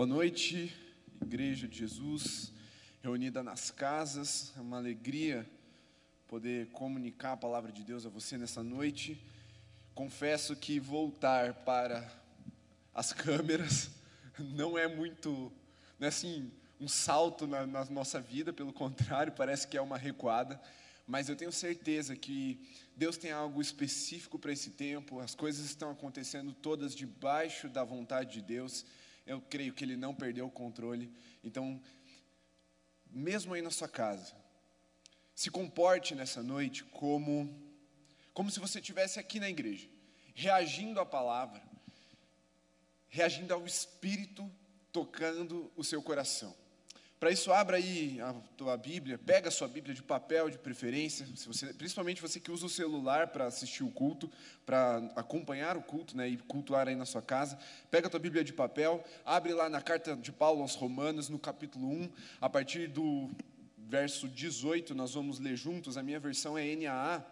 Boa noite, Igreja de Jesus, reunida nas casas. É uma alegria poder comunicar a palavra de Deus a você nessa noite. Confesso que voltar para as câmeras não é muito, não é assim, um salto na, na nossa vida, pelo contrário, parece que é uma recuada. Mas eu tenho certeza que Deus tem algo específico para esse tempo, as coisas estão acontecendo todas debaixo da vontade de Deus eu creio que ele não perdeu o controle. Então, mesmo aí na sua casa, se comporte nessa noite como como se você estivesse aqui na igreja, reagindo à palavra, reagindo ao Espírito tocando o seu coração. Para isso, abra aí a tua Bíblia, pega a sua Bíblia de papel de preferência, se você, principalmente você que usa o celular para assistir o culto, para acompanhar o culto né, e cultuar aí na sua casa. Pega a tua Bíblia de papel, abre lá na carta de Paulo aos Romanos, no capítulo 1, a partir do verso 18, nós vamos ler juntos, a minha versão é NAA.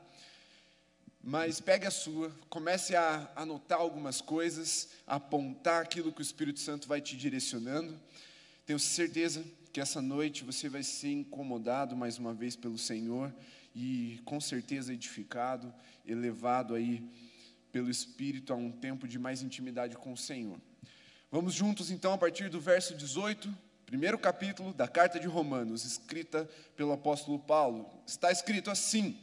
Mas pegue a sua, comece a anotar algumas coisas, apontar aquilo que o Espírito Santo vai te direcionando. Tenho certeza que essa noite você vai ser incomodado mais uma vez pelo Senhor e com certeza edificado, elevado aí pelo Espírito a um tempo de mais intimidade com o Senhor. Vamos juntos então a partir do verso 18, primeiro capítulo da carta de Romanos, escrita pelo apóstolo Paulo. Está escrito assim: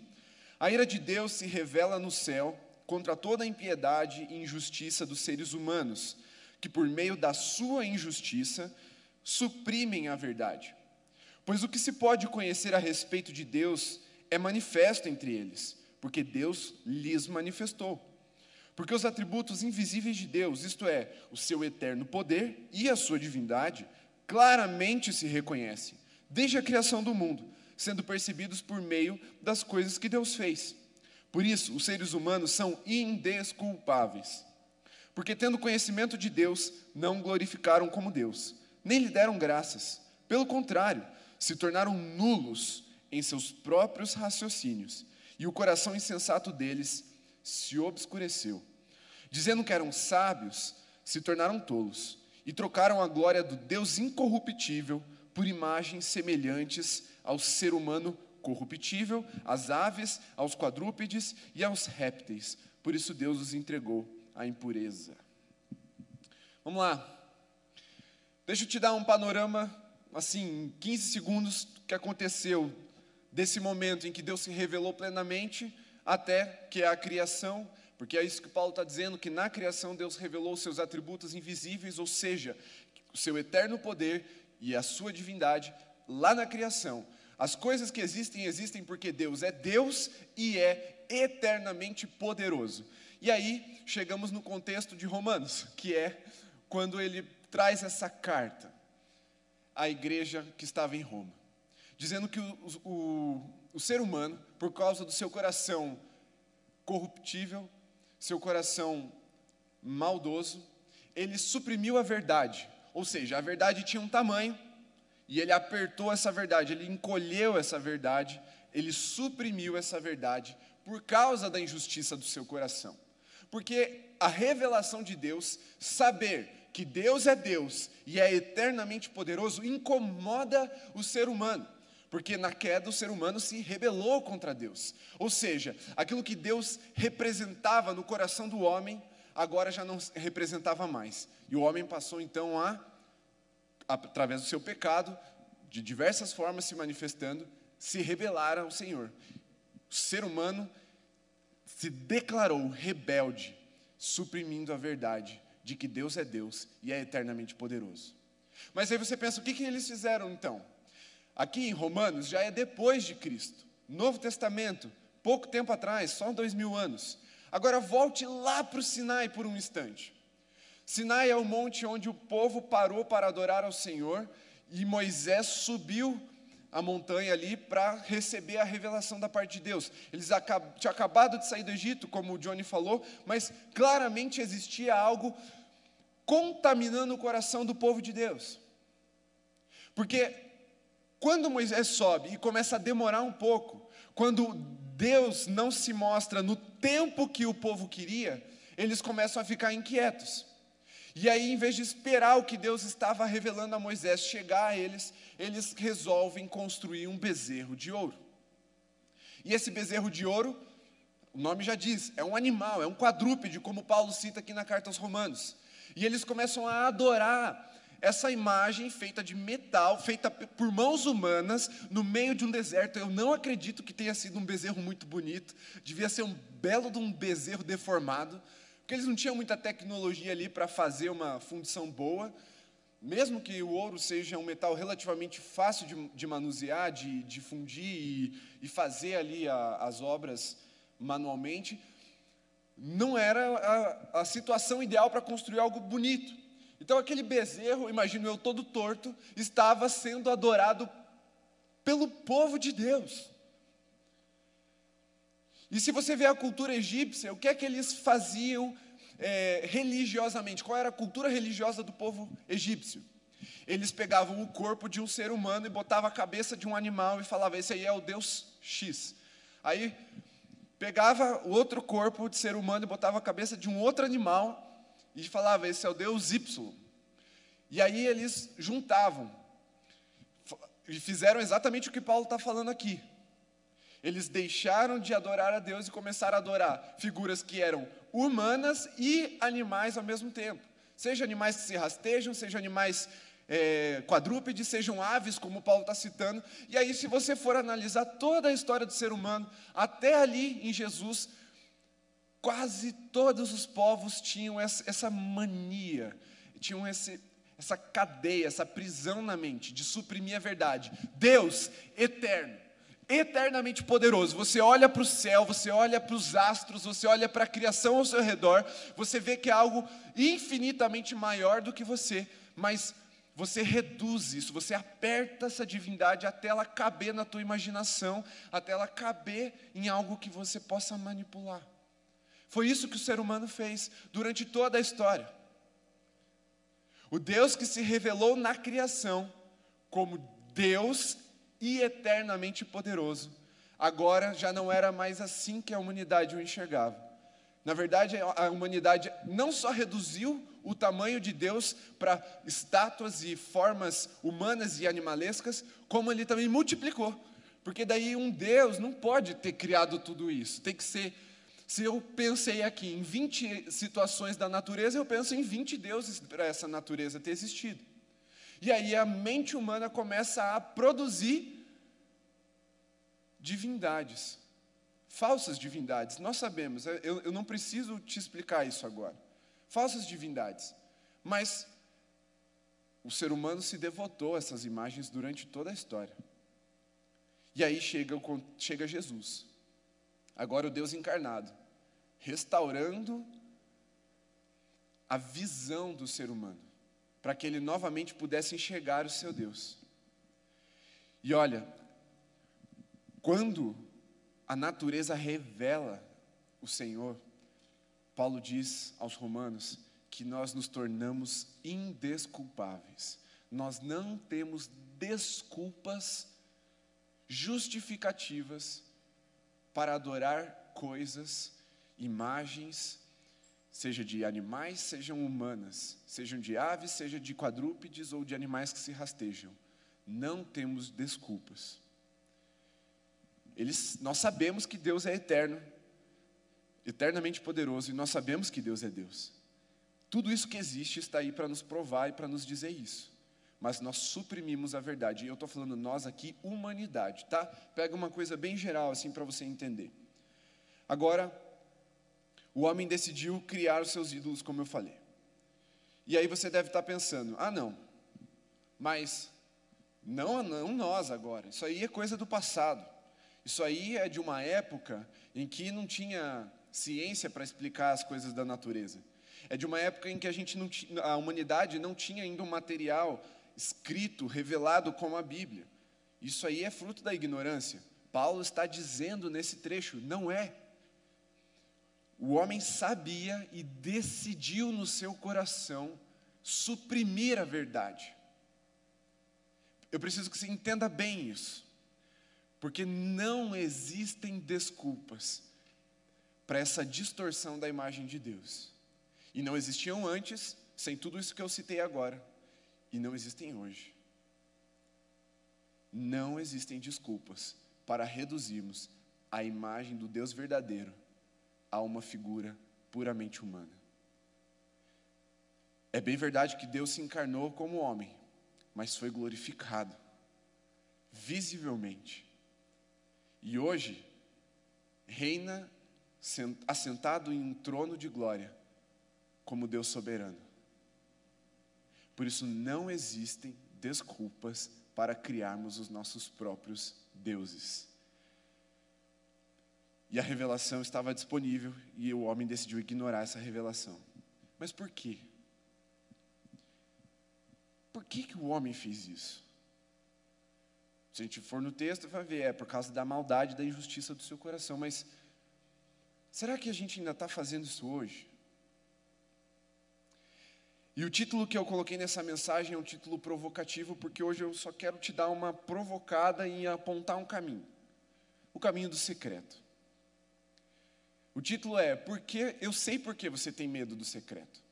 A ira de Deus se revela no céu contra toda a impiedade e injustiça dos seres humanos, que por meio da sua injustiça suprimem a verdade. Pois o que se pode conhecer a respeito de Deus é manifesto entre eles, porque Deus lhes manifestou. Porque os atributos invisíveis de Deus, isto é, o seu eterno poder e a sua divindade, claramente se reconhecem, desde a criação do mundo, sendo percebidos por meio das coisas que Deus fez. Por isso, os seres humanos são indesculpáveis, porque, tendo conhecimento de Deus, não glorificaram como Deus nem lhe deram graças. Pelo contrário, se tornaram nulos em seus próprios raciocínios, e o coração insensato deles se obscureceu. Dizendo que eram sábios, se tornaram tolos, e trocaram a glória do Deus incorruptível por imagens semelhantes ao ser humano corruptível, às aves, aos quadrúpedes e aos répteis. Por isso Deus os entregou à impureza. Vamos lá, Deixa eu te dar um panorama, assim, em 15 segundos, do que aconteceu desse momento em que Deus se revelou plenamente até que é a criação, porque é isso que Paulo está dizendo, que na criação Deus revelou seus atributos invisíveis, ou seja, o seu eterno poder e a sua divindade lá na criação. As coisas que existem, existem porque Deus é Deus e é eternamente poderoso. E aí chegamos no contexto de Romanos, que é quando ele traz essa carta à igreja que estava em Roma, dizendo que o, o, o ser humano, por causa do seu coração corruptível, seu coração maldoso, ele suprimiu a verdade, ou seja, a verdade tinha um tamanho, e ele apertou essa verdade, ele encolheu essa verdade, ele suprimiu essa verdade por causa da injustiça do seu coração. Porque a revelação de Deus, saber que Deus é Deus e é eternamente poderoso incomoda o ser humano. Porque na queda o ser humano se rebelou contra Deus. Ou seja, aquilo que Deus representava no coração do homem, agora já não representava mais. E o homem passou então a, através do seu pecado, de diversas formas se manifestando, se rebelar ao Senhor. O ser humano se declarou rebelde, suprimindo a verdade de que Deus é Deus e é eternamente poderoso. Mas aí você pensa, o que, que eles fizeram então? Aqui em Romanos já é depois de Cristo, Novo Testamento, pouco tempo atrás, só dois mil anos. Agora volte lá para o Sinai por um instante. Sinai é o monte onde o povo parou para adorar ao Senhor e Moisés subiu a montanha ali para receber a revelação da parte de Deus. Eles tinham acabado de sair do Egito, como o Johnny falou, mas claramente existia algo contaminando o coração do povo de Deus. Porque quando Moisés sobe e começa a demorar um pouco, quando Deus não se mostra no tempo que o povo queria, eles começam a ficar inquietos. E aí, em vez de esperar o que Deus estava revelando a Moisés chegar a eles, eles resolvem construir um bezerro de ouro. E esse bezerro de ouro, o nome já diz, é um animal, é um quadrúpede, como Paulo cita aqui na carta aos Romanos. E eles começam a adorar essa imagem feita de metal, feita por mãos humanas, no meio de um deserto. Eu não acredito que tenha sido um bezerro muito bonito, devia ser um belo de um bezerro deformado porque eles não tinham muita tecnologia ali para fazer uma fundição boa. Mesmo que o ouro seja um metal relativamente fácil de, de manusear, de, de fundir e, e, fazer ali a, as obras manualmente, não era a, a situação ideal para construir algo bonito. Então, aquele bezerro, imagino eu todo torto, estava sendo adorado pelo povo de Deus. E se você vê a cultura egípcia, o que é que eles faziam é, religiosamente? Qual era a cultura religiosa do povo egípcio? Eles pegavam o corpo de um ser humano e botavam a cabeça de um animal e falavam: esse aí é o Deus X. Aí pegava o outro corpo de ser humano e botava a cabeça de um outro animal e falava: esse é o Deus Y. E aí eles juntavam e fizeram exatamente o que Paulo está falando aqui. Eles deixaram de adorar a Deus e começaram a adorar figuras que eram humanas e animais ao mesmo tempo. Seja animais que se rastejam, seja animais é, quadrúpedes, sejam aves, como Paulo está citando. E aí, se você for analisar toda a história do ser humano, até ali em Jesus, quase todos os povos tinham essa, essa mania, tinham esse, essa cadeia, essa prisão na mente de suprimir a verdade. Deus eterno eternamente poderoso. Você olha para o céu, você olha para os astros, você olha para a criação ao seu redor, você vê que é algo infinitamente maior do que você, mas você reduz isso, você aperta essa divindade até ela caber na tua imaginação, até ela caber em algo que você possa manipular. Foi isso que o ser humano fez durante toda a história. O Deus que se revelou na criação como Deus e eternamente poderoso. Agora já não era mais assim que a humanidade o enxergava. Na verdade, a humanidade não só reduziu o tamanho de Deus para estátuas e formas humanas e animalescas, como ele também multiplicou. Porque daí um Deus não pode ter criado tudo isso. Tem que ser. Se eu pensei aqui em 20 situações da natureza, eu penso em 20 deuses para essa natureza ter existido. E aí a mente humana começa a produzir divindades, falsas divindades. Nós sabemos, eu, eu não preciso te explicar isso agora. Falsas divindades. Mas o ser humano se devotou a essas imagens durante toda a história. E aí chega, chega Jesus, agora o Deus encarnado, restaurando a visão do ser humano, para que ele novamente pudesse enxergar o seu Deus. E olha, quando a natureza revela o Senhor, Paulo diz aos Romanos que nós nos tornamos indesculpáveis. Nós não temos desculpas justificativas para adorar coisas, imagens, seja de animais, sejam humanas, sejam de aves, seja de quadrúpedes ou de animais que se rastejam. Não temos desculpas. Eles, nós sabemos que Deus é eterno, eternamente poderoso, e nós sabemos que Deus é Deus. Tudo isso que existe está aí para nos provar e para nos dizer isso. Mas nós suprimimos a verdade. E eu estou falando nós aqui, humanidade, tá? Pega uma coisa bem geral assim para você entender. Agora, o homem decidiu criar os seus ídolos, como eu falei. E aí você deve estar pensando: ah, não, mas não, não nós agora. Isso aí é coisa do passado. Isso aí é de uma época em que não tinha ciência para explicar as coisas da natureza. É de uma época em que a, gente não a humanidade não tinha ainda um material escrito, revelado como a Bíblia. Isso aí é fruto da ignorância. Paulo está dizendo nesse trecho, não é. O homem sabia e decidiu no seu coração suprimir a verdade. Eu preciso que você entenda bem isso. Porque não existem desculpas para essa distorção da imagem de Deus. E não existiam antes, sem tudo isso que eu citei agora, e não existem hoje. Não existem desculpas para reduzirmos a imagem do Deus verdadeiro a uma figura puramente humana. É bem verdade que Deus se encarnou como homem, mas foi glorificado, visivelmente. E hoje, reina assentado em um trono de glória, como Deus soberano. Por isso, não existem desculpas para criarmos os nossos próprios deuses. E a revelação estava disponível e o homem decidiu ignorar essa revelação. Mas por quê? Por que, que o homem fez isso? Se a gente for no texto, vai ver, é por causa da maldade, da injustiça do seu coração. Mas será que a gente ainda está fazendo isso hoje? E o título que eu coloquei nessa mensagem é um título provocativo, porque hoje eu só quero te dar uma provocada e apontar um caminho o caminho do secreto. O título é Porque eu sei por que você tem medo do secreto.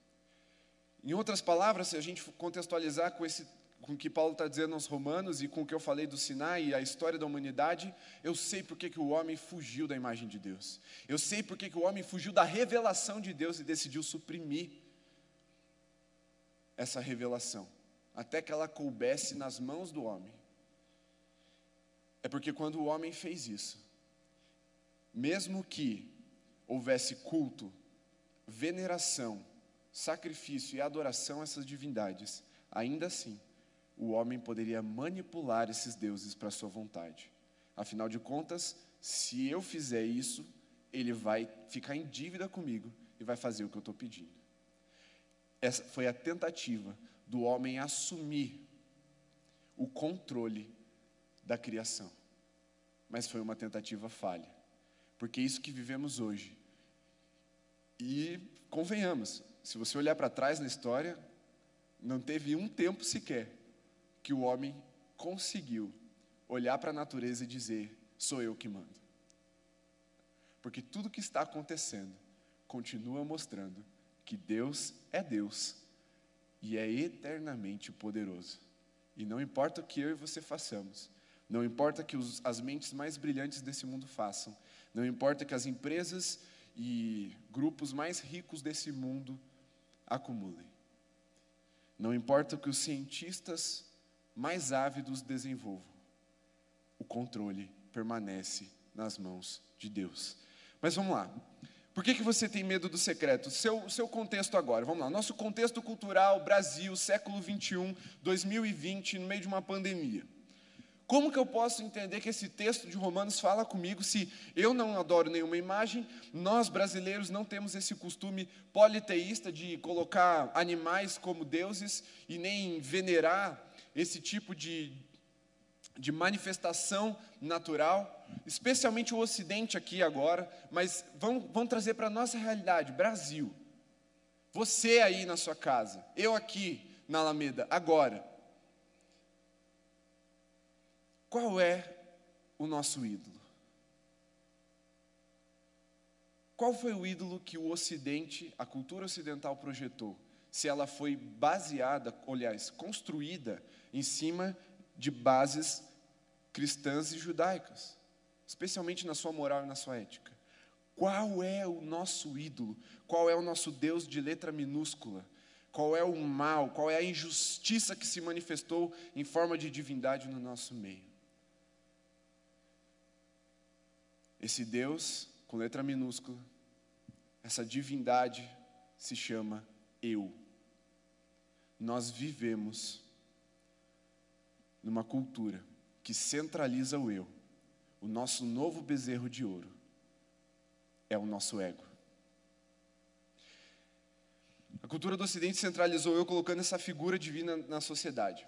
Em outras palavras, se a gente contextualizar com esse com o que Paulo está dizendo aos Romanos e com o que eu falei do Sinai e a história da humanidade, eu sei porque que o homem fugiu da imagem de Deus. Eu sei porque que o homem fugiu da revelação de Deus e decidiu suprimir essa revelação, até que ela coubesse nas mãos do homem. É porque quando o homem fez isso, mesmo que houvesse culto, veneração, sacrifício e adoração a essas divindades, ainda assim, o homem poderia manipular esses deuses para sua vontade. Afinal de contas, se eu fizer isso, ele vai ficar em dívida comigo e vai fazer o que eu estou pedindo. Essa foi a tentativa do homem assumir o controle da criação. Mas foi uma tentativa falha. Porque é isso que vivemos hoje. E convenhamos, se você olhar para trás na história, não teve um tempo sequer que o homem conseguiu olhar para a natureza e dizer: sou eu que mando. Porque tudo que está acontecendo continua mostrando que Deus é Deus e é eternamente poderoso. E não importa o que eu e você façamos, não importa que os, as mentes mais brilhantes desse mundo façam, não importa que as empresas e grupos mais ricos desse mundo acumulem. Não importa que os cientistas mais ávidos desenvolvam, o controle permanece nas mãos de Deus. Mas vamos lá. Por que, que você tem medo do secreto? Seu, seu contexto agora, vamos lá. Nosso contexto cultural, Brasil, século 21, 2020, no meio de uma pandemia. Como que eu posso entender que esse texto de Romanos fala comigo se eu não adoro nenhuma imagem, nós brasileiros não temos esse costume politeísta de colocar animais como deuses e nem venerar esse tipo de, de manifestação natural, especialmente o Ocidente aqui agora, mas vamos, vamos trazer para a nossa realidade, Brasil. Você aí na sua casa, eu aqui na Alameda, agora. Qual é o nosso ídolo? Qual foi o ídolo que o Ocidente, a cultura ocidental projetou? Se ela foi baseada, aliás, construída em cima de bases cristãs e judaicas, especialmente na sua moral e na sua ética. Qual é o nosso ídolo? Qual é o nosso Deus de letra minúscula? Qual é o mal? Qual é a injustiça que se manifestou em forma de divindade no nosso meio? Esse Deus, com letra minúscula, essa divindade se chama eu. Nós vivemos numa cultura que centraliza o eu. O nosso novo bezerro de ouro é o nosso ego. A cultura do Ocidente centralizou eu colocando essa figura divina na sociedade.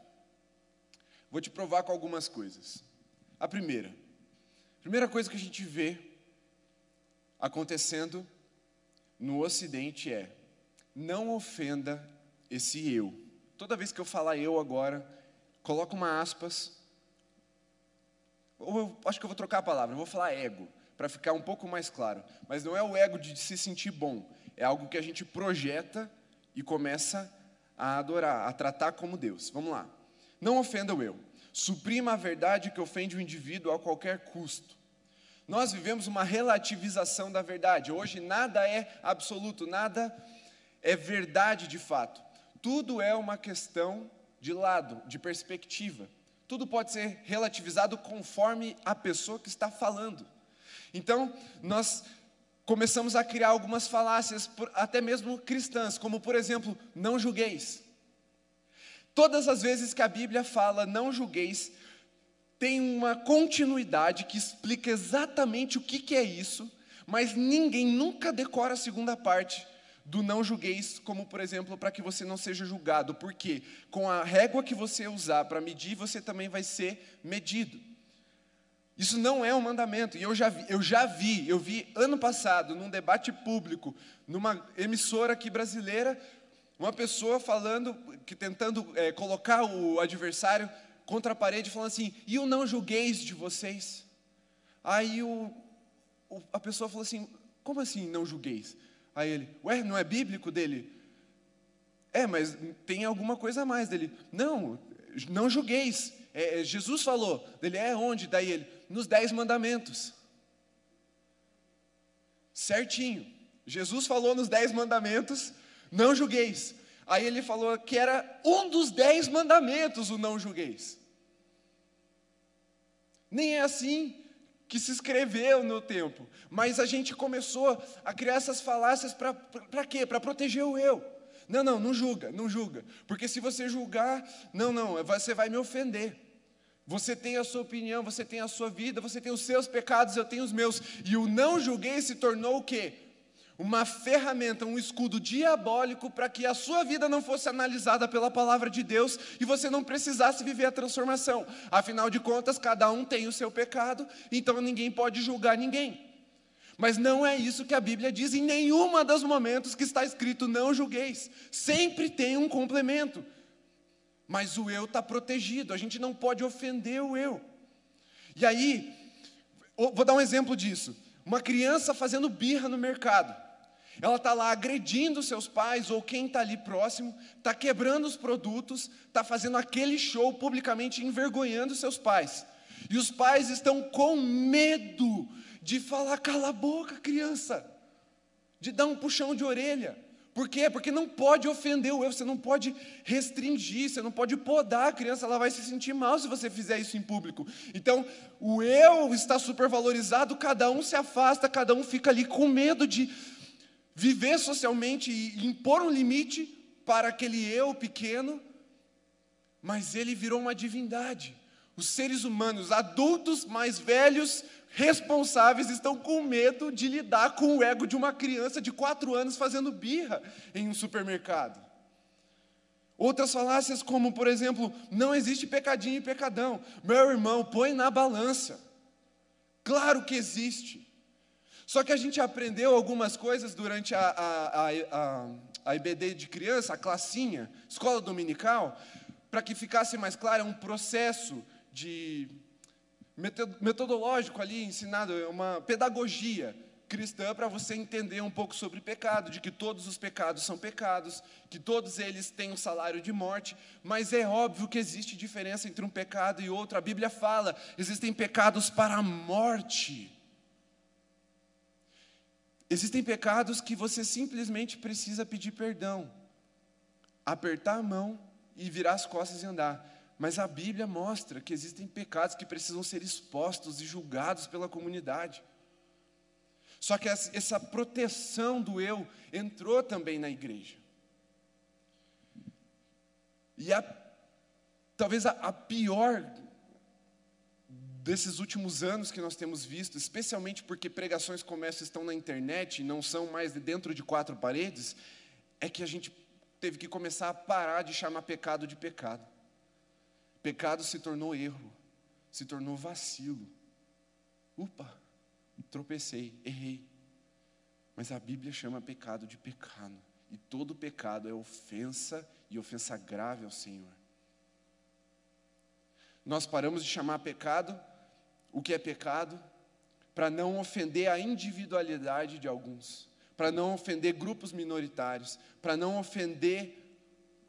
Vou te provar com algumas coisas. A primeira, Primeira coisa que a gente vê acontecendo no Ocidente é: não ofenda esse eu. Toda vez que eu falar eu agora, coloca uma aspas. Ou eu acho que eu vou trocar a palavra, eu vou falar ego, para ficar um pouco mais claro. Mas não é o ego de se sentir bom, é algo que a gente projeta e começa a adorar, a tratar como Deus. Vamos lá. Não ofenda o eu. Suprima a verdade que ofende o indivíduo a qualquer custo. Nós vivemos uma relativização da verdade. Hoje nada é absoluto, nada é verdade de fato. Tudo é uma questão de lado, de perspectiva. Tudo pode ser relativizado conforme a pessoa que está falando. Então, nós começamos a criar algumas falácias, até mesmo cristãs, como por exemplo, não julgueis. Todas as vezes que a Bíblia fala não julgueis, tem uma continuidade que explica exatamente o que, que é isso, mas ninguém nunca decora a segunda parte do não julgueis, como por exemplo, para que você não seja julgado, porque com a régua que você usar para medir, você também vai ser medido. Isso não é um mandamento, e eu já vi, eu já vi, eu vi ano passado, num debate público, numa emissora aqui brasileira, uma pessoa falando, que tentando é, colocar o adversário contra a parede, falando assim: e o não julgueis de vocês? Aí o, o, a pessoa falou assim: como assim não julgueis? Aí ele: ué, não é bíblico dele? É, mas tem alguma coisa a mais dele. Não, não julgueis. É, é Jesus falou. Dele é onde? Daí ele: nos dez mandamentos. Certinho. Jesus falou nos dez mandamentos, não julgueis. Aí ele falou que era um dos dez mandamentos o não julgueis. Nem é assim que se escreveu no tempo, mas a gente começou a criar essas falácias para quê? Para proteger o eu. Não, não, não julga, não julga, porque se você julgar, não, não, você vai me ofender. Você tem a sua opinião, você tem a sua vida, você tem os seus pecados, eu tenho os meus. E o não julguei se tornou o quê? Uma ferramenta, um escudo diabólico para que a sua vida não fosse analisada pela palavra de Deus e você não precisasse viver a transformação. Afinal de contas, cada um tem o seu pecado, então ninguém pode julgar ninguém. Mas não é isso que a Bíblia diz em nenhuma dos momentos que está escrito não julgueis. Sempre tem um complemento. Mas o eu está protegido, a gente não pode ofender o eu. E aí, vou dar um exemplo disso. Uma criança fazendo birra no mercado. Ela está lá agredindo seus pais ou quem está ali próximo, está quebrando os produtos, está fazendo aquele show publicamente envergonhando seus pais. E os pais estão com medo de falar, cala a boca, criança, de dar um puxão de orelha. Por quê? Porque não pode ofender o eu, você não pode restringir, você não pode podar a criança, ela vai se sentir mal se você fizer isso em público. Então, o eu está supervalorizado, cada um se afasta, cada um fica ali com medo de viver socialmente e impor um limite para aquele eu pequeno, mas ele virou uma divindade. Os seres humanos, adultos mais velhos, responsáveis, estão com medo de lidar com o ego de uma criança de quatro anos fazendo birra em um supermercado. Outras falácias, como por exemplo, não existe pecadinho e pecadão. Meu irmão, põe na balança. Claro que existe. Só que a gente aprendeu algumas coisas durante a, a, a, a, IBD de criança, a classinha, escola dominical, para que ficasse mais claro, é um processo de metodológico ali ensinado, é uma pedagogia cristã para você entender um pouco sobre pecado, de que todos os pecados são pecados, que todos eles têm um salário de morte, mas é óbvio que existe diferença entre um pecado e outro. A Bíblia fala, existem pecados para a morte. Existem pecados que você simplesmente precisa pedir perdão, apertar a mão e virar as costas e andar. Mas a Bíblia mostra que existem pecados que precisam ser expostos e julgados pela comunidade. Só que essa proteção do eu entrou também na igreja. E a, talvez a, a pior desses últimos anos que nós temos visto, especialmente porque pregações como essa estão na internet e não são mais dentro de quatro paredes, é que a gente teve que começar a parar de chamar pecado de pecado. Pecado se tornou erro, se tornou vacilo. Upa, tropecei, errei. Mas a Bíblia chama pecado de pecado. E todo pecado é ofensa e ofensa grave ao Senhor. Nós paramos de chamar pecado o que é pecado, para não ofender a individualidade de alguns, para não ofender grupos minoritários, para não ofender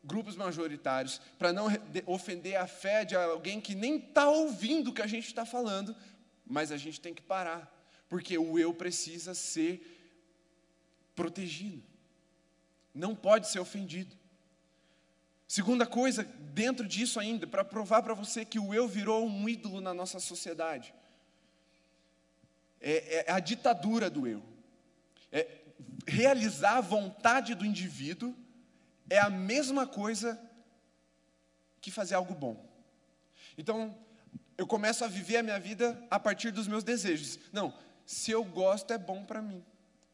grupos majoritários, para não ofender a fé de alguém que nem está ouvindo o que a gente está falando, mas a gente tem que parar, porque o eu precisa ser protegido, não pode ser ofendido. Segunda coisa, dentro disso ainda, para provar para você que o eu virou um ídolo na nossa sociedade, é, é a ditadura do eu. É realizar a vontade do indivíduo é a mesma coisa que fazer algo bom. Então, eu começo a viver a minha vida a partir dos meus desejos. Não, se eu gosto é bom para mim.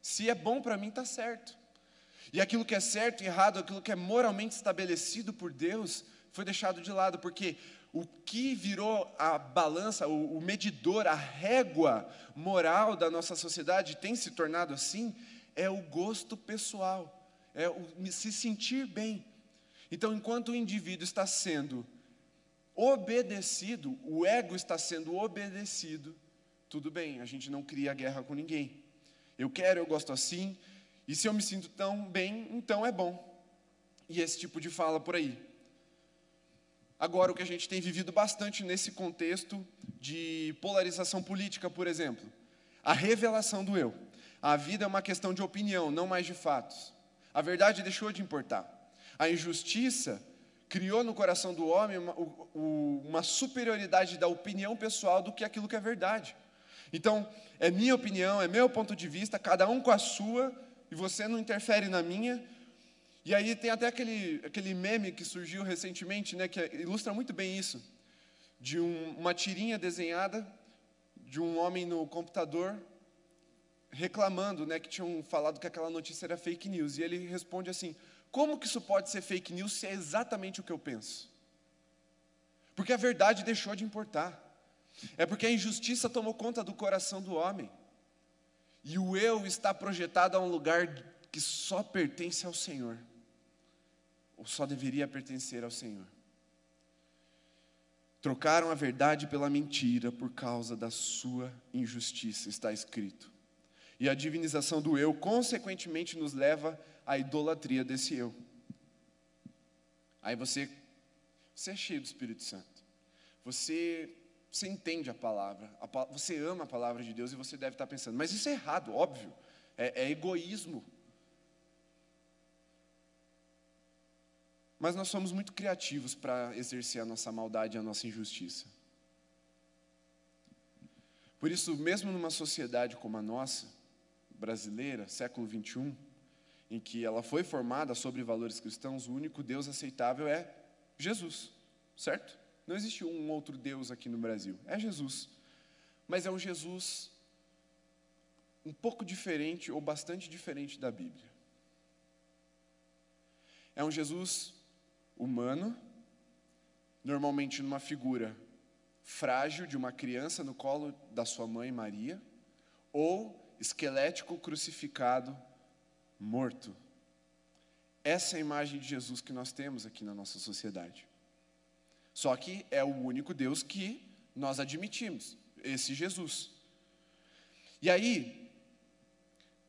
Se é bom para mim, está certo. E aquilo que é certo e errado, aquilo que é moralmente estabelecido por Deus, foi deixado de lado, porque o que virou a balança, o, medidor, a régua moral da nossa sociedade tem se tornado assim, é o gosto pessoal, é o se sentir bem. Então, enquanto o indivíduo está sendo obedecido, o ego está sendo obedecido, tudo bem, a gente não cria guerra com ninguém. Eu quero, eu gosto assim, e se eu me sinto tão bem, então é bom. E esse tipo de fala por aí. Agora, o que a gente tem vivido bastante nesse contexto de polarização política, por exemplo, a revelação do eu. A vida é uma questão de opinião, não mais de fatos. A verdade deixou de importar. A injustiça criou no coração do homem uma, uma superioridade da opinião pessoal do que aquilo que é verdade. Então, é minha opinião, é meu ponto de vista, cada um com a sua, e você não interfere na minha. E aí tem até aquele, aquele meme que surgiu recentemente, né, que ilustra muito bem isso, de um, uma tirinha desenhada de um homem no computador reclamando, né, que tinham falado que aquela notícia era fake news. E ele responde assim: como que isso pode ser fake news se é exatamente o que eu penso? Porque a verdade deixou de importar. É porque a injustiça tomou conta do coração do homem. E o eu está projetado a um lugar que só pertence ao Senhor, ou só deveria pertencer ao Senhor. Trocaram a verdade pela mentira por causa da sua injustiça, está escrito. E a divinização do eu, consequentemente, nos leva à idolatria desse eu. Aí você, você é cheio do Espírito Santo. Você você entende a palavra, você ama a palavra de Deus e você deve estar pensando, mas isso é errado, óbvio, é, é egoísmo. Mas nós somos muito criativos para exercer a nossa maldade e a nossa injustiça. Por isso, mesmo numa sociedade como a nossa, brasileira, século 21, em que ela foi formada sobre valores cristãos, o único Deus aceitável é Jesus, certo? Não existe um outro Deus aqui no Brasil. É Jesus. Mas é um Jesus um pouco diferente ou bastante diferente da Bíblia. É um Jesus humano, normalmente numa figura frágil de uma criança no colo da sua mãe Maria, ou esquelético crucificado, morto. Essa é a imagem de Jesus que nós temos aqui na nossa sociedade. Só que é o único Deus que nós admitimos, esse Jesus. E aí,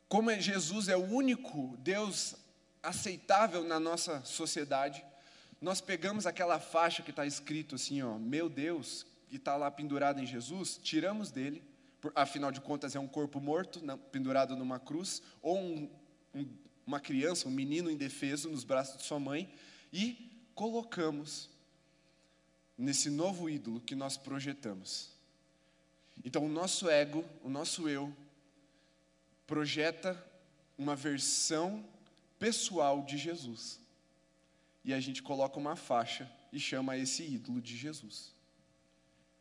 como é Jesus é o único Deus aceitável na nossa sociedade, nós pegamos aquela faixa que está escrito assim, ó, meu Deus, que está lá pendurado em Jesus, tiramos dele, afinal de contas é um corpo morto, pendurado numa cruz, ou um, um, uma criança, um menino indefeso nos braços de sua mãe, e colocamos nesse novo ídolo que nós projetamos. Então, o nosso ego, o nosso eu, projeta uma versão pessoal de Jesus. E a gente coloca uma faixa e chama esse ídolo de Jesus.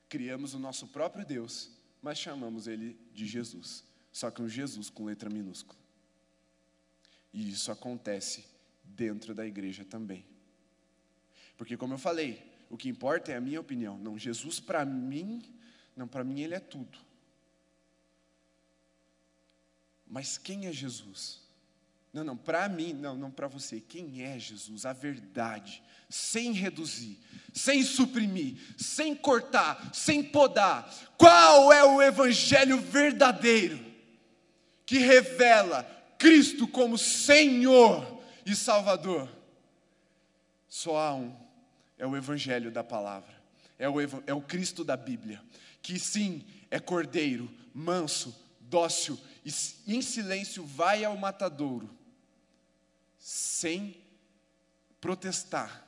Criamos o nosso próprio Deus, mas chamamos ele de Jesus. Só que um Jesus com letra minúscula. E isso acontece dentro da igreja também. Porque, como eu falei, o que importa é a minha opinião. Não, Jesus para mim, não, para mim ele é tudo. Mas quem é Jesus? Não, não, para mim, não, não para você. Quem é Jesus? A verdade, sem reduzir, sem suprimir, sem cortar, sem podar. Qual é o evangelho verdadeiro que revela Cristo como Senhor e Salvador? Só há um, é o Evangelho da palavra, é o, é o Cristo da Bíblia, que sim, é cordeiro, manso, dócil, e em silêncio vai ao matadouro, sem protestar,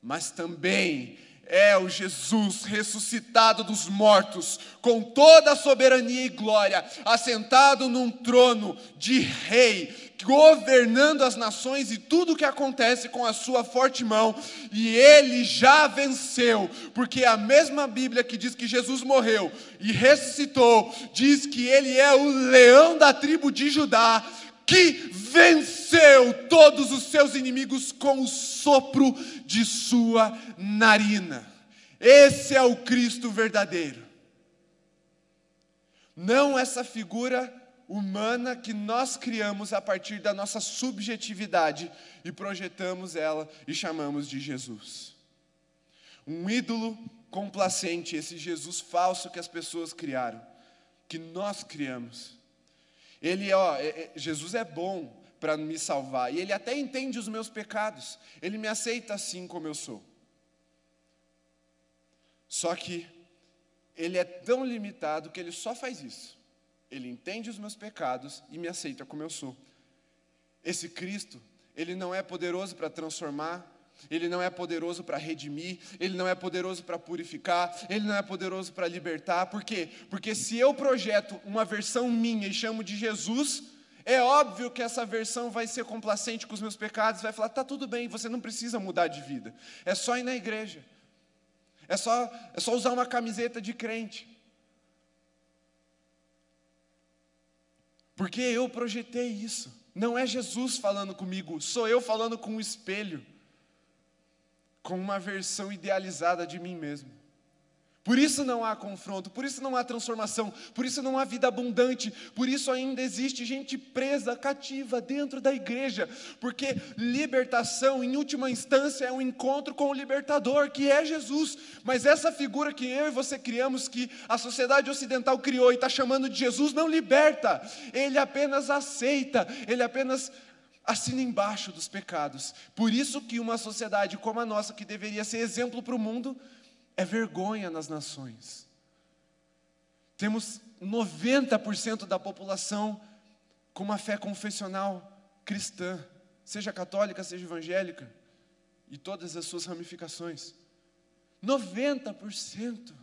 mas também é o Jesus ressuscitado dos mortos, com toda a soberania e glória, assentado num trono de rei, governando as nações e tudo o que acontece com a sua forte mão, e ele já venceu, porque a mesma Bíblia que diz que Jesus morreu e ressuscitou, diz que ele é o leão da tribo de Judá, que venceu todos os seus inimigos com o sopro de sua narina. Esse é o Cristo verdadeiro. Não essa figura humana que nós criamos a partir da nossa subjetividade e projetamos ela e chamamos de Jesus. Um ídolo complacente, esse Jesus falso que as pessoas criaram, que nós criamos. Ele, ó, é, é, Jesus é bom para me salvar e ele até entende os meus pecados. Ele me aceita assim como eu sou. Só que ele é tão limitado que ele só faz isso. Ele entende os meus pecados e me aceita como eu sou. Esse Cristo, ele não é poderoso para transformar, ele não é poderoso para redimir, ele não é poderoso para purificar, ele não é poderoso para libertar. Por quê? Porque se eu projeto uma versão minha e chamo de Jesus, é óbvio que essa versão vai ser complacente com os meus pecados, vai falar: tá tudo bem, você não precisa mudar de vida, é só ir na igreja, é só, é só usar uma camiseta de crente. Porque eu projetei isso. Não é Jesus falando comigo, sou eu falando com um espelho, com uma versão idealizada de mim mesmo. Por isso não há confronto, por isso não há transformação, por isso não há vida abundante, por isso ainda existe gente presa, cativa dentro da igreja, porque libertação, em última instância, é um encontro com o libertador, que é Jesus. Mas essa figura que eu e você criamos, que a sociedade ocidental criou e está chamando de Jesus, não liberta, ele apenas aceita, ele apenas assina embaixo dos pecados. Por isso que uma sociedade como a nossa, que deveria ser exemplo para o mundo, é vergonha nas nações. Temos 90% da população com uma fé confessional cristã, seja católica, seja evangélica, e todas as suas ramificações. 90%.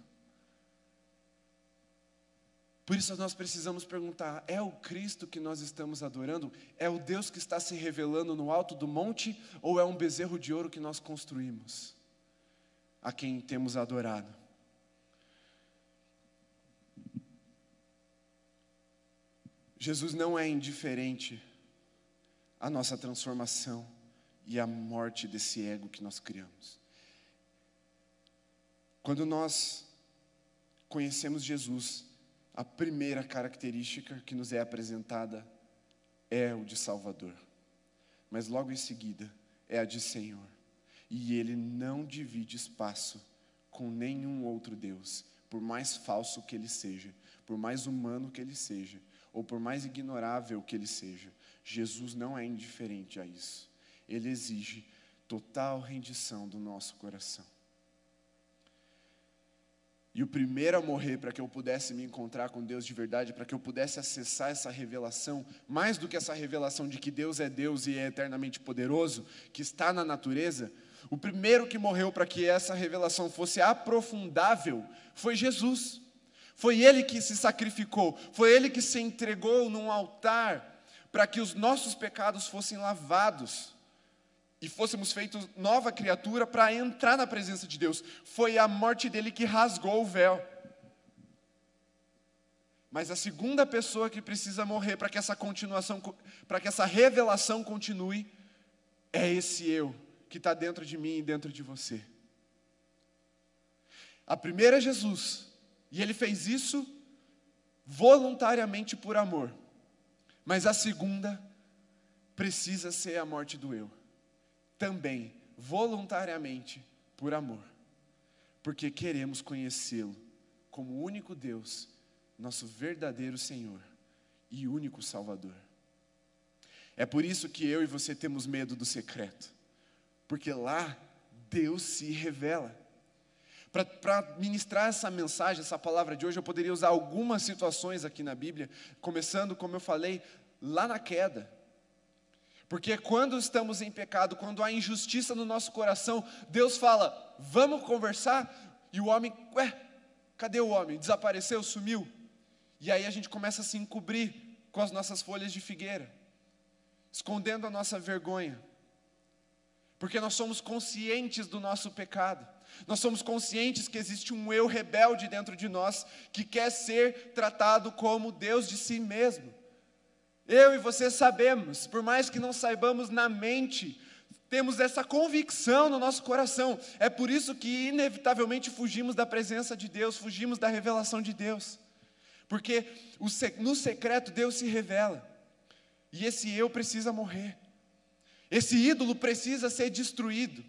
Por isso nós precisamos perguntar: é o Cristo que nós estamos adorando? É o Deus que está se revelando no alto do monte? Ou é um bezerro de ouro que nós construímos? A quem temos adorado. Jesus não é indiferente à nossa transformação e à morte desse ego que nós criamos. Quando nós conhecemos Jesus, a primeira característica que nos é apresentada é o de Salvador, mas logo em seguida é a de Senhor e ele não divide espaço com nenhum outro Deus, por mais falso que ele seja, por mais humano que ele seja, ou por mais ignorável que ele seja. Jesus não é indiferente a isso. Ele exige total rendição do nosso coração. E o primeiro a morrer para que eu pudesse me encontrar com Deus de verdade, para que eu pudesse acessar essa revelação, mais do que essa revelação de que Deus é Deus e é eternamente poderoso, que está na natureza, o primeiro que morreu para que essa revelação fosse aprofundável foi Jesus. Foi ele que se sacrificou, foi ele que se entregou num altar para que os nossos pecados fossem lavados e fôssemos feitos nova criatura para entrar na presença de Deus. Foi a morte dele que rasgou o véu. Mas a segunda pessoa que precisa morrer para que essa continuação, para que essa revelação continue, é esse eu, que está dentro de mim e dentro de você. A primeira é Jesus, e ele fez isso voluntariamente por amor. Mas a segunda precisa ser a morte do eu, também voluntariamente por amor, porque queremos conhecê-lo como o único Deus, nosso verdadeiro Senhor e único Salvador. É por isso que eu e você temos medo do secreto porque lá Deus se revela. Para ministrar essa mensagem, essa palavra de hoje, eu poderia usar algumas situações aqui na Bíblia, começando, como eu falei, lá na queda. Porque quando estamos em pecado, quando há injustiça no nosso coração, Deus fala: vamos conversar, e o homem, ué, cadê o homem? Desapareceu, sumiu. E aí a gente começa a se encobrir com as nossas folhas de figueira, escondendo a nossa vergonha, porque nós somos conscientes do nosso pecado. Nós somos conscientes que existe um eu rebelde dentro de nós que quer ser tratado como Deus de si mesmo. Eu e você sabemos, por mais que não saibamos na mente, temos essa convicção no nosso coração. É por isso que, inevitavelmente, fugimos da presença de Deus, fugimos da revelação de Deus. Porque no secreto Deus se revela, e esse eu precisa morrer, esse ídolo precisa ser destruído.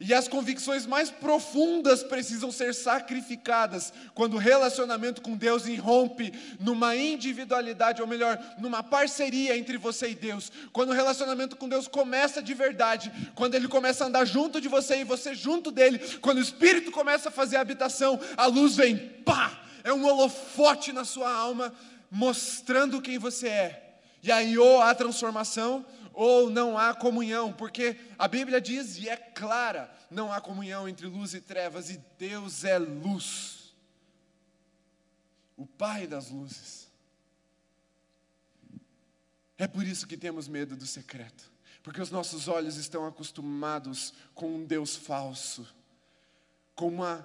E as convicções mais profundas precisam ser sacrificadas quando o relacionamento com Deus irrompe numa individualidade, ou melhor, numa parceria entre você e Deus. Quando o relacionamento com Deus começa de verdade, quando ele começa a andar junto de você e você junto dele, quando o Espírito começa a fazer a habitação, a luz vem, pá! É um holofote na sua alma, mostrando quem você é. E aí, ou há transformação, ou não há comunhão, porque a Bíblia diz, e é clara, não há comunhão entre luz e trevas, e Deus é luz, o Pai das luzes. É por isso que temos medo do secreto, porque os nossos olhos estão acostumados com um Deus falso, com, uma,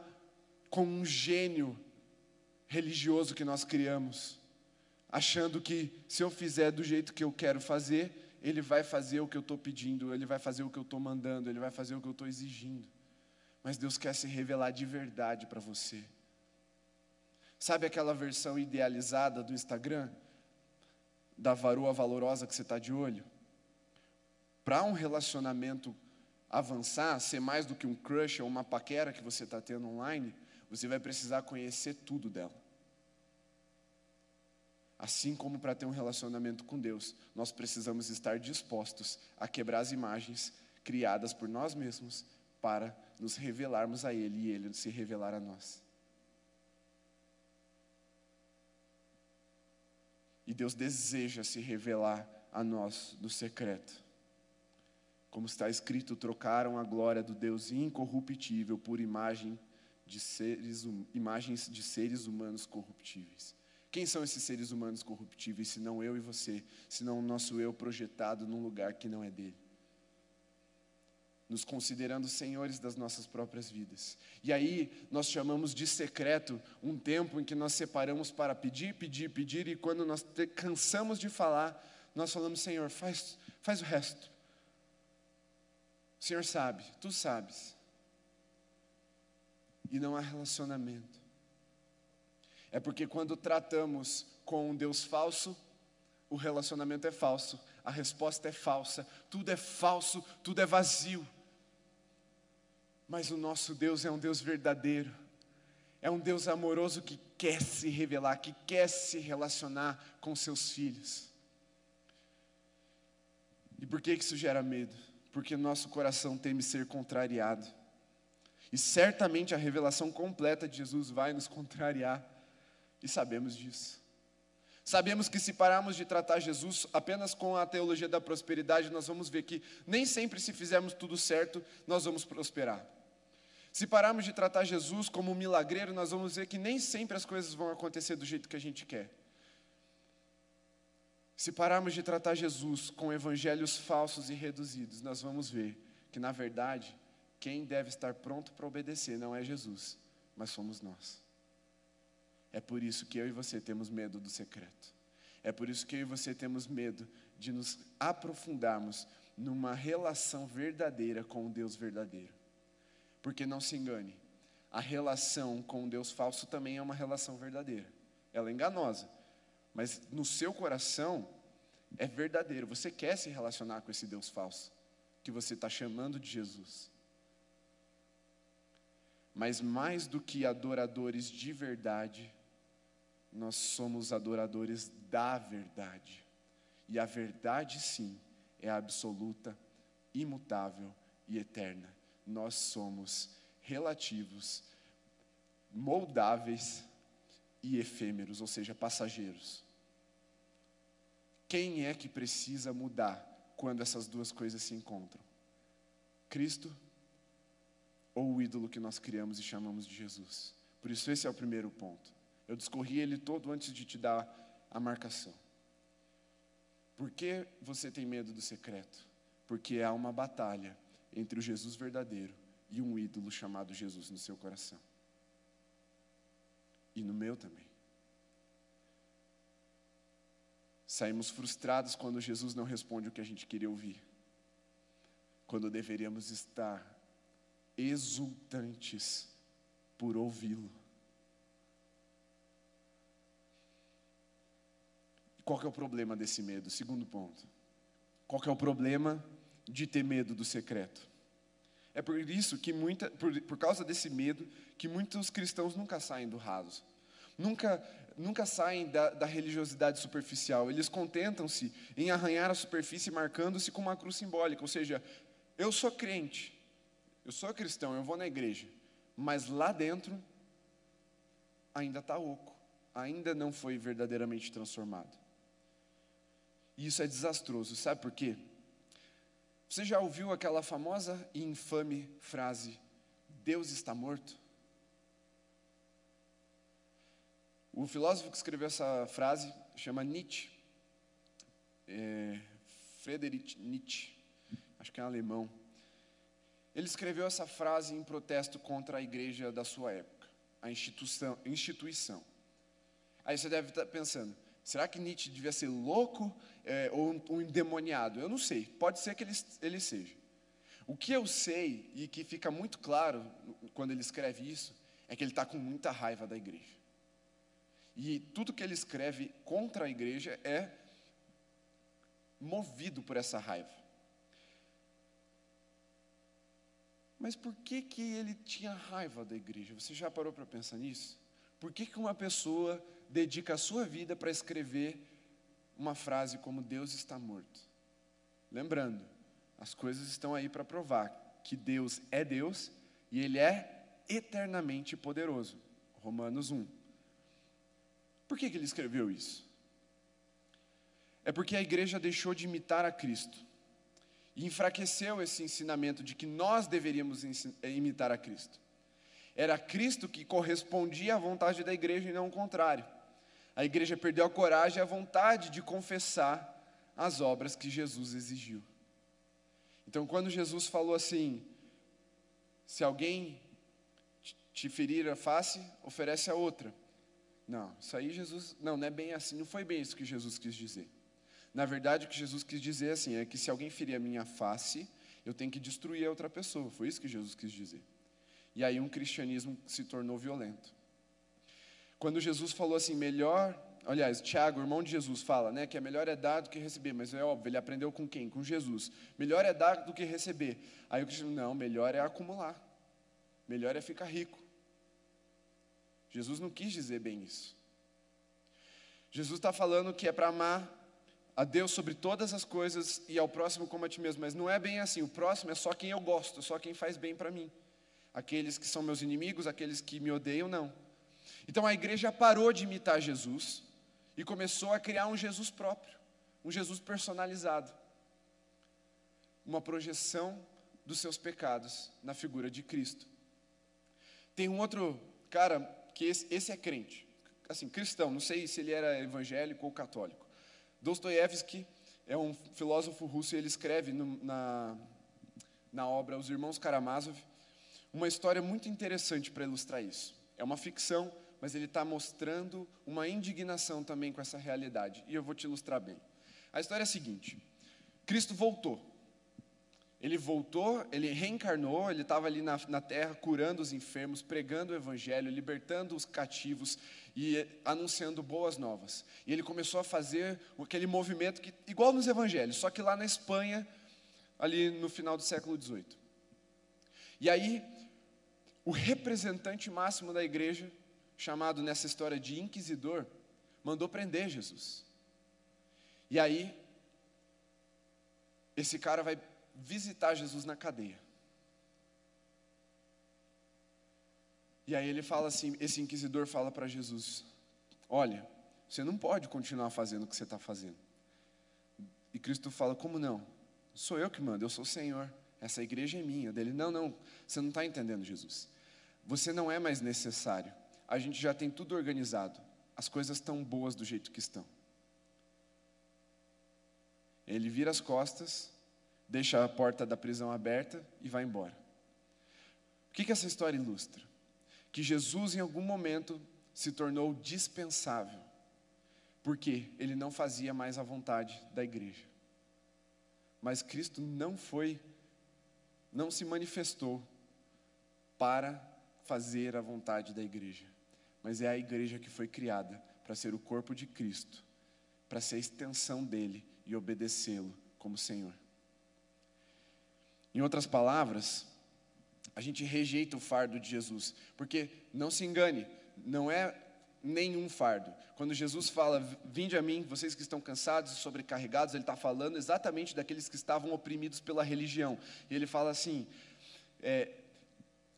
com um gênio religioso que nós criamos, achando que se eu fizer do jeito que eu quero fazer, ele vai fazer o que eu estou pedindo, Ele vai fazer o que eu estou mandando, Ele vai fazer o que eu estou exigindo. Mas Deus quer se revelar de verdade para você. Sabe aquela versão idealizada do Instagram? Da varoa valorosa que você está de olho? Para um relacionamento avançar, ser mais do que um crush ou uma paquera que você está tendo online, você vai precisar conhecer tudo dela. Assim como para ter um relacionamento com Deus, nós precisamos estar dispostos a quebrar as imagens criadas por nós mesmos para nos revelarmos a Ele e Ele se revelar a nós. E Deus deseja se revelar a nós no secreto. Como está escrito, trocaram a glória do Deus incorruptível por imagem de seres, hum, imagens de seres humanos corruptíveis. Quem são esses seres humanos corruptíveis, se não eu e você, se não o nosso eu projetado num lugar que não é dele? Nos considerando senhores das nossas próprias vidas. E aí nós chamamos de secreto um tempo em que nós separamos para pedir, pedir, pedir, e quando nós cansamos de falar, nós falamos, Senhor, faz, faz o resto. O Senhor sabe, tu sabes. E não há relacionamento. É porque quando tratamos com um Deus falso, o relacionamento é falso, a resposta é falsa, tudo é falso, tudo é vazio. Mas o nosso Deus é um Deus verdadeiro, é um Deus amoroso que quer se revelar, que quer se relacionar com seus filhos. E por que isso gera medo? Porque nosso coração teme ser contrariado. E certamente a revelação completa de Jesus vai nos contrariar. E sabemos disso. Sabemos que se pararmos de tratar Jesus apenas com a teologia da prosperidade, nós vamos ver que nem sempre, se fizermos tudo certo, nós vamos prosperar. Se pararmos de tratar Jesus como um milagreiro, nós vamos ver que nem sempre as coisas vão acontecer do jeito que a gente quer. Se pararmos de tratar Jesus com evangelhos falsos e reduzidos, nós vamos ver que, na verdade, quem deve estar pronto para obedecer não é Jesus, mas somos nós. É por isso que eu e você temos medo do secreto. É por isso que eu e você temos medo de nos aprofundarmos numa relação verdadeira com o Deus verdadeiro. Porque não se engane, a relação com o Deus falso também é uma relação verdadeira. Ela é enganosa, mas no seu coração é verdadeiro. Você quer se relacionar com esse Deus falso que você está chamando de Jesus. Mas mais do que adoradores de verdade, nós somos adoradores da verdade. E a verdade, sim, é absoluta, imutável e eterna. Nós somos relativos, moldáveis e efêmeros, ou seja, passageiros. Quem é que precisa mudar quando essas duas coisas se encontram? Cristo ou o ídolo que nós criamos e chamamos de Jesus? Por isso, esse é o primeiro ponto. Eu discorri ele todo antes de te dar a marcação. Por que você tem medo do secreto? Porque há uma batalha entre o Jesus verdadeiro e um ídolo chamado Jesus no seu coração. E no meu também. Saímos frustrados quando Jesus não responde o que a gente queria ouvir. Quando deveríamos estar exultantes por ouvi-lo. Qual é o problema desse medo? Segundo ponto. Qual é o problema de ter medo do secreto? É por isso que muita, por, por causa desse medo, que muitos cristãos nunca saem do raso. Nunca, nunca saem da, da religiosidade superficial. Eles contentam-se em arranhar a superfície, marcando-se com uma cruz simbólica. Ou seja, eu sou crente, eu sou cristão, eu vou na igreja, mas lá dentro ainda está oco, ainda não foi verdadeiramente transformado. E isso é desastroso, sabe por quê? Você já ouviu aquela famosa e infame frase: Deus está morto? O filósofo que escreveu essa frase chama Nietzsche, é, Friedrich Nietzsche, acho que é alemão. Ele escreveu essa frase em protesto contra a igreja da sua época, a instituição. instituição. Aí você deve estar pensando, será que Nietzsche devia ser louco é, ou um, endemoniado? Eu não sei, pode ser que ele, ele seja. O que eu sei, e que fica muito claro quando ele escreve isso, é que ele está com muita raiva da igreja. E tudo que ele escreve contra a igreja é movido por essa raiva. Mas por que, que ele tinha raiva da igreja? Você já parou para pensar nisso? Por que, que uma pessoa dedica a sua vida para escrever uma frase como Deus está morto? Lembrando, as coisas estão aí para provar que Deus é Deus e Ele é eternamente poderoso. Romanos 1. Por que, que ele escreveu isso? É porque a igreja deixou de imitar a Cristo e enfraqueceu esse ensinamento de que nós deveríamos eh, imitar a Cristo. Era Cristo que correspondia à vontade da igreja e não o contrário. A igreja perdeu a coragem e a vontade de confessar as obras que Jesus exigiu. Então, quando Jesus falou assim: se alguém te ferir a face, oferece a outra. Não, isso aí Jesus. Não, não é bem assim, não foi bem isso que Jesus quis dizer. Na verdade, o que Jesus quis dizer assim, é que se alguém ferir a minha face, eu tenho que destruir a outra pessoa. Foi isso que Jesus quis dizer. E aí um cristianismo se tornou violento. Quando Jesus falou assim, melhor, aliás, Tiago, irmão de Jesus, fala, né, que é melhor é dar do que receber, mas é óbvio, ele aprendeu com quem? Com Jesus. Melhor é dar do que receber. Aí o cristianismo, não, melhor é acumular. Melhor é ficar rico. Jesus não quis dizer bem isso. Jesus está falando que é para amar a Deus sobre todas as coisas e ao próximo como a ti mesmo. Mas não é bem assim. O próximo é só quem eu gosto, só quem faz bem para mim. Aqueles que são meus inimigos, aqueles que me odeiam, não. Então a igreja parou de imitar Jesus e começou a criar um Jesus próprio, um Jesus personalizado. Uma projeção dos seus pecados na figura de Cristo. Tem um outro cara que esse, esse é crente, assim, cristão, não sei se ele era evangélico ou católico. Dostoiévski é um filósofo russo e ele escreve no, na, na obra Os Irmãos Karamazov uma história muito interessante para ilustrar isso. É uma ficção, mas ele está mostrando uma indignação também com essa realidade. E eu vou te ilustrar bem. A história é a seguinte: Cristo voltou. Ele voltou, ele reencarnou, ele estava ali na, na terra curando os enfermos, pregando o evangelho, libertando os cativos e anunciando boas novas. E ele começou a fazer aquele movimento que, igual nos evangelhos, só que lá na Espanha, ali no final do século XVIII. E aí, o representante máximo da igreja, chamado nessa história de inquisidor, mandou prender Jesus. E aí, esse cara vai visitar Jesus na cadeia. E aí ele fala assim, esse inquisidor fala para Jesus: Olha, você não pode continuar fazendo o que você está fazendo. E Cristo fala: Como não? Sou eu que mando, eu sou o Senhor. Essa igreja é minha. Dele, não, não, você não está entendendo, Jesus. Você não é mais necessário. A gente já tem tudo organizado. As coisas estão boas do jeito que estão. Ele vira as costas, deixa a porta da prisão aberta e vai embora. O que, que essa história ilustra? Que Jesus, em algum momento, se tornou dispensável, porque ele não fazia mais a vontade da igreja. Mas Cristo não foi, não se manifestou para fazer a vontade da igreja, mas é a igreja que foi criada para ser o corpo de Cristo, para ser a extensão dele e obedecê-lo como Senhor. Em outras palavras, a gente rejeita o fardo de Jesus, porque não se engane, não é nenhum fardo. Quando Jesus fala, vinde a mim, vocês que estão cansados e sobrecarregados, ele está falando exatamente daqueles que estavam oprimidos pela religião. E ele fala assim: é,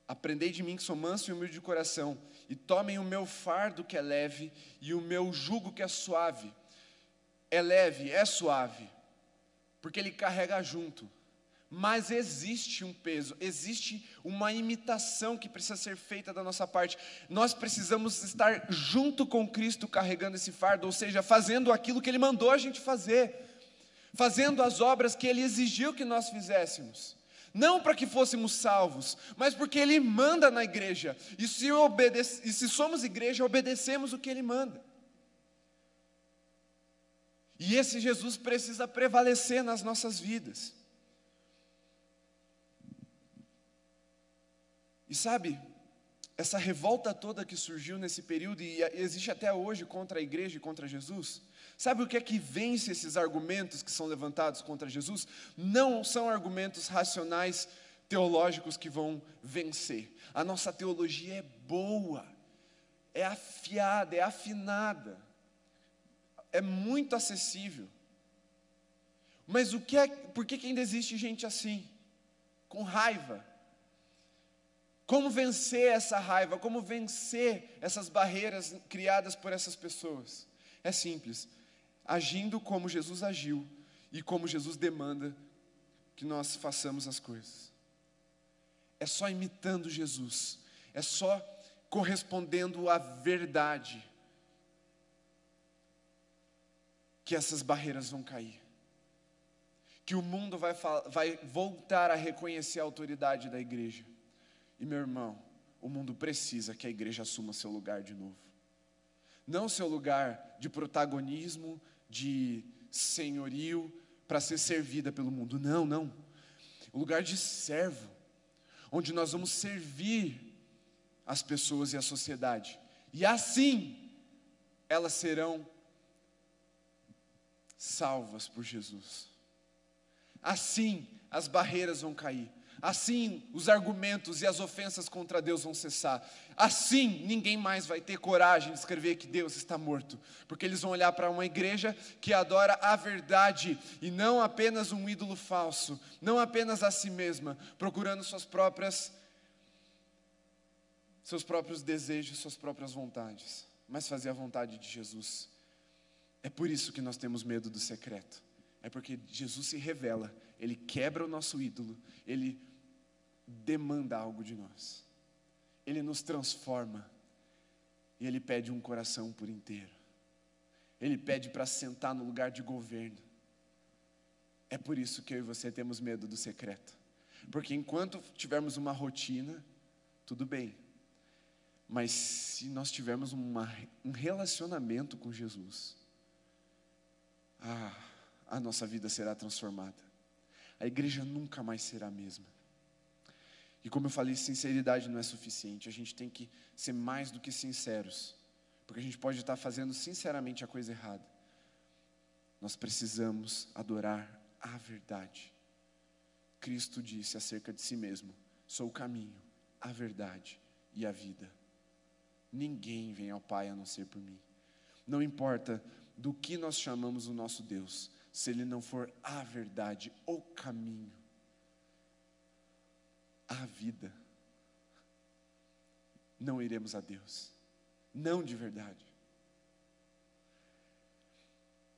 Aprendei de mim que sou manso e humilde de coração, e tomem o meu fardo que é leve e o meu jugo que é suave. É leve, é suave, porque ele carrega junto. Mas existe um peso, existe uma imitação que precisa ser feita da nossa parte. Nós precisamos estar junto com Cristo carregando esse fardo, ou seja, fazendo aquilo que Ele mandou a gente fazer, fazendo as obras que Ele exigiu que nós fizéssemos. Não para que fôssemos salvos, mas porque Ele manda na igreja. E se, obedece, e se somos igreja, obedecemos o que Ele manda. E esse Jesus precisa prevalecer nas nossas vidas. E sabe, essa revolta toda que surgiu nesse período e existe até hoje contra a igreja e contra Jesus, sabe o que é que vence esses argumentos que são levantados contra Jesus? Não são argumentos racionais teológicos que vão vencer. A nossa teologia é boa, é afiada, é afinada, é muito acessível. Mas o que é, por que, que ainda existe gente assim? Com raiva, como vencer essa raiva? Como vencer essas barreiras criadas por essas pessoas? É simples, agindo como Jesus agiu e como Jesus demanda que nós façamos as coisas. É só imitando Jesus, é só correspondendo à verdade que essas barreiras vão cair. Que o mundo vai, vai voltar a reconhecer a autoridade da igreja e meu irmão, o mundo precisa que a igreja assuma seu lugar de novo. Não seu lugar de protagonismo, de senhorio, para ser servida pelo mundo. Não, não. O lugar de servo, onde nós vamos servir as pessoas e a sociedade. E assim, elas serão salvas por Jesus. Assim, as barreiras vão cair. Assim, os argumentos e as ofensas contra Deus vão cessar. Assim, ninguém mais vai ter coragem de escrever que Deus está morto, porque eles vão olhar para uma igreja que adora a verdade e não apenas um ídolo falso, não apenas a si mesma, procurando suas próprias seus próprios desejos, suas próprias vontades, mas fazer a vontade de Jesus. É por isso que nós temos medo do secreto. É porque Jesus se revela, ele quebra o nosso ídolo, ele demanda algo de nós. Ele nos transforma e ele pede um coração por inteiro. Ele pede para sentar no lugar de governo. É por isso que eu e você temos medo do secreto. Porque enquanto tivermos uma rotina, tudo bem. Mas se nós tivermos uma, um relacionamento com Jesus, ah, a nossa vida será transformada. A igreja nunca mais será a mesma. E como eu falei, sinceridade não é suficiente. A gente tem que ser mais do que sinceros. Porque a gente pode estar fazendo sinceramente a coisa errada. Nós precisamos adorar a verdade. Cristo disse acerca de si mesmo: Sou o caminho, a verdade e a vida. Ninguém vem ao Pai a não ser por mim. Não importa do que nós chamamos o nosso Deus, se Ele não for a verdade, o caminho a vida. não iremos a Deus. Não de verdade.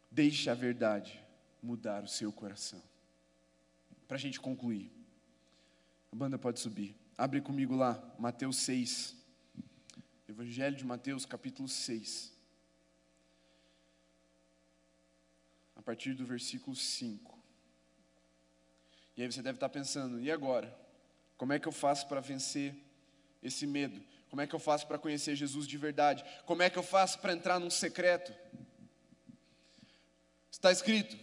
Deixe a verdade mudar o seu coração. Para a gente concluir, a banda pode subir. Abre comigo lá, Mateus 6. Evangelho de Mateus, capítulo 6. A partir do versículo 5. E aí você deve estar pensando, e agora? Como é que eu faço para vencer esse medo? Como é que eu faço para conhecer Jesus de verdade? Como é que eu faço para entrar num secreto? Está escrito: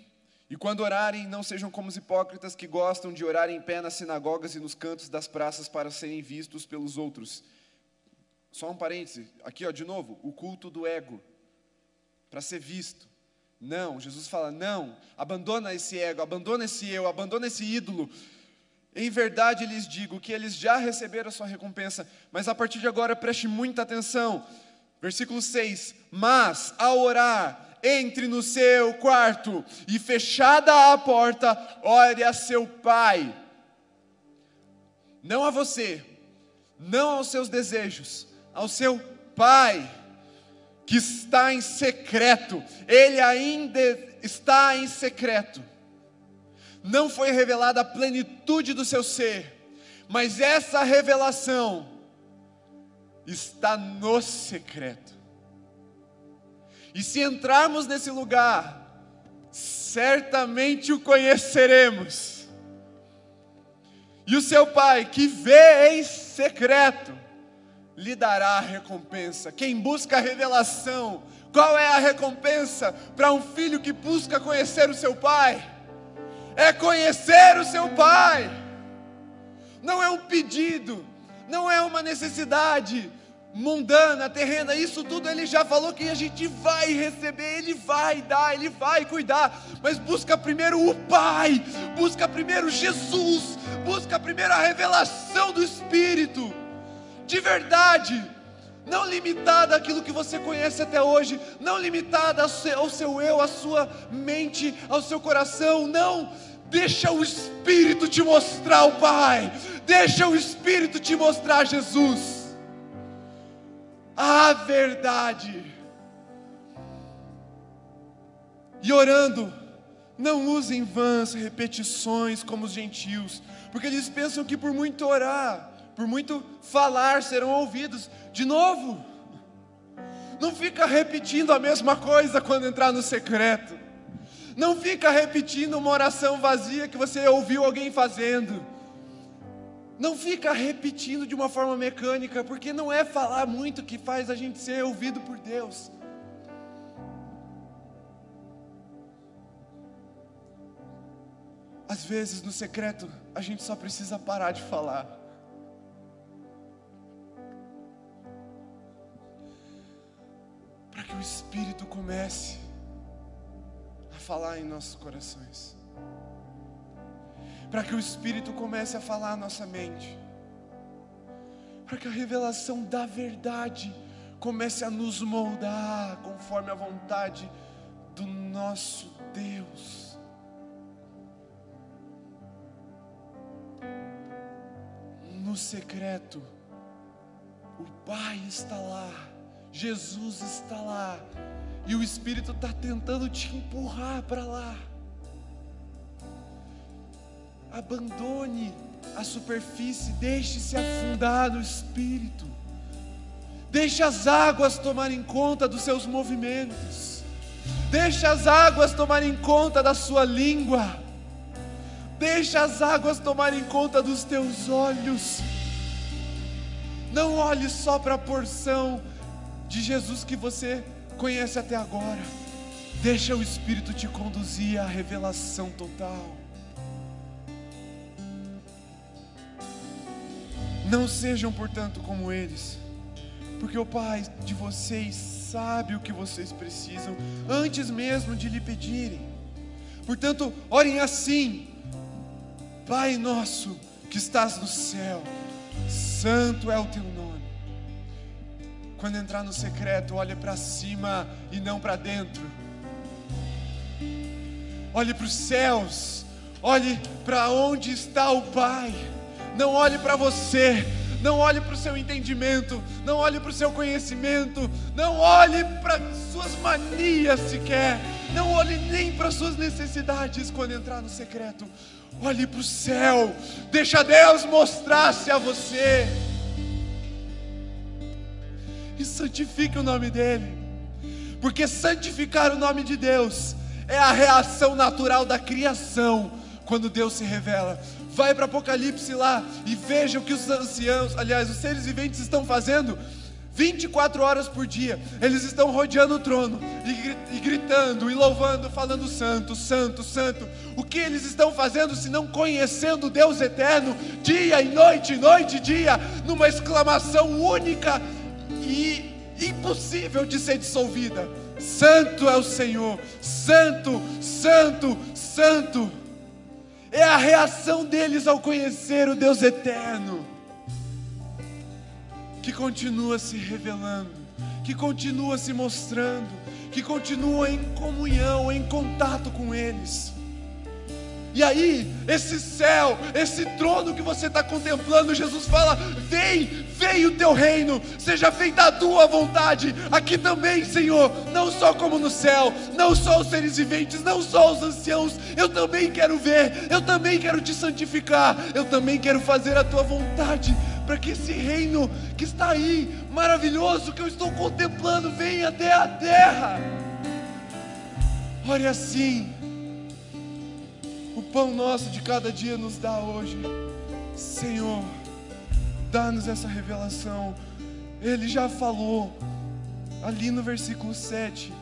E quando orarem, não sejam como os hipócritas que gostam de orar em pé nas sinagogas e nos cantos das praças para serem vistos pelos outros. Só um parêntese, aqui ó, de novo, o culto do ego, para ser visto. Não, Jesus fala: não, abandona esse ego, abandona esse eu, abandona esse ídolo. Em verdade lhes digo que eles já receberam a sua recompensa, mas a partir de agora preste muita atenção. Versículo 6: Mas ao orar, entre no seu quarto e fechada a porta, ore a seu pai. Não a você, não aos seus desejos, ao seu pai que está em secreto, ele ainda está em secreto. Não foi revelada a plenitude do seu ser, mas essa revelação está no secreto. E se entrarmos nesse lugar, certamente o conheceremos. E o seu pai, que vê em secreto, lhe dará a recompensa. Quem busca a revelação, qual é a recompensa para um filho que busca conhecer o seu pai? É conhecer o seu pai. Não é um pedido, não é uma necessidade mundana, terrena, isso tudo ele já falou que a gente vai receber, ele vai dar, ele vai cuidar, mas busca primeiro o Pai, busca primeiro Jesus, busca primeiro a revelação do Espírito de verdade, não limitada àquilo que você conhece até hoje, não limitada ao seu, eu, à sua mente, ao seu coração, não. Deixa o Espírito te mostrar o Pai, deixa o Espírito te mostrar Jesus, a verdade. E orando, não usem vãs repetições como os gentios, porque eles pensam que por muito orar, por muito falar serão ouvidos. De novo, não fica repetindo a mesma coisa quando entrar no secreto. Não fica repetindo uma oração vazia que você ouviu alguém fazendo. Não fica repetindo de uma forma mecânica, porque não é falar muito que faz a gente ser ouvido por Deus. Às vezes no secreto a gente só precisa parar de falar. Espírito comece a falar em nossos corações, para que o Espírito comece a falar na nossa mente, para que a revelação da verdade comece a nos moldar conforme a vontade do nosso Deus. No secreto, o Pai está lá Jesus está lá e o Espírito está tentando te empurrar para lá. Abandone a superfície, deixe-se afundar no Espírito. Deixe as águas tomarem conta dos seus movimentos. Deixe as águas tomarem conta da sua língua. Deixe as águas tomarem conta dos teus olhos. Não olhe só para a porção de Jesus que você conhece até agora. Deixa o Espírito te conduzir à revelação total. Não sejam, portanto, como eles, porque o Pai de vocês sabe o que vocês precisam antes mesmo de lhe pedirem. Portanto, orem assim: Pai nosso que estás no céu, santo é o teu quando entrar no secreto, olhe para cima e não para dentro. Olhe para os céus, olhe para onde está o Pai. Não olhe para você, não olhe para o seu entendimento, não olhe para o seu conhecimento, não olhe para suas manias sequer, não olhe nem para suas necessidades quando entrar no secreto. Olhe para o céu, deixa Deus mostrar-se a você e santifique o nome dEle, porque santificar o nome de Deus é a reação natural da criação quando Deus se revela. Vai para Apocalipse lá e veja o que os anciãos, aliás, os seres viventes estão fazendo 24 horas por dia. Eles estão rodeando o trono e, gritando e louvando, falando santo, santo, santo. O que eles estão fazendo se não conhecendo Deus eterno, dia e noite, noite e dia, numa exclamação única e impossível de ser dissolvida. Santo é o Senhor, santo, santo, santo. É a reação deles ao conhecer o Deus eterno, que continua se revelando, que continua se mostrando, que continua em comunhão, em contato com eles. E aí, esse céu, esse trono que você está contemplando, Jesus fala: Vem, vem o teu reino, seja feita a tua vontade, aqui também, Senhor, não só como no céu, não só os seres viventes, não só os anciãos, eu também quero ver, eu também quero te santificar, eu também quero fazer a tua vontade, para que esse reino que está aí, maravilhoso, que eu estou contemplando, venha até a terra. Ore assim pão nosso de cada dia nos dá hoje. Senhor, dá-nos essa revelação. Ele já falou ali no versículo 7.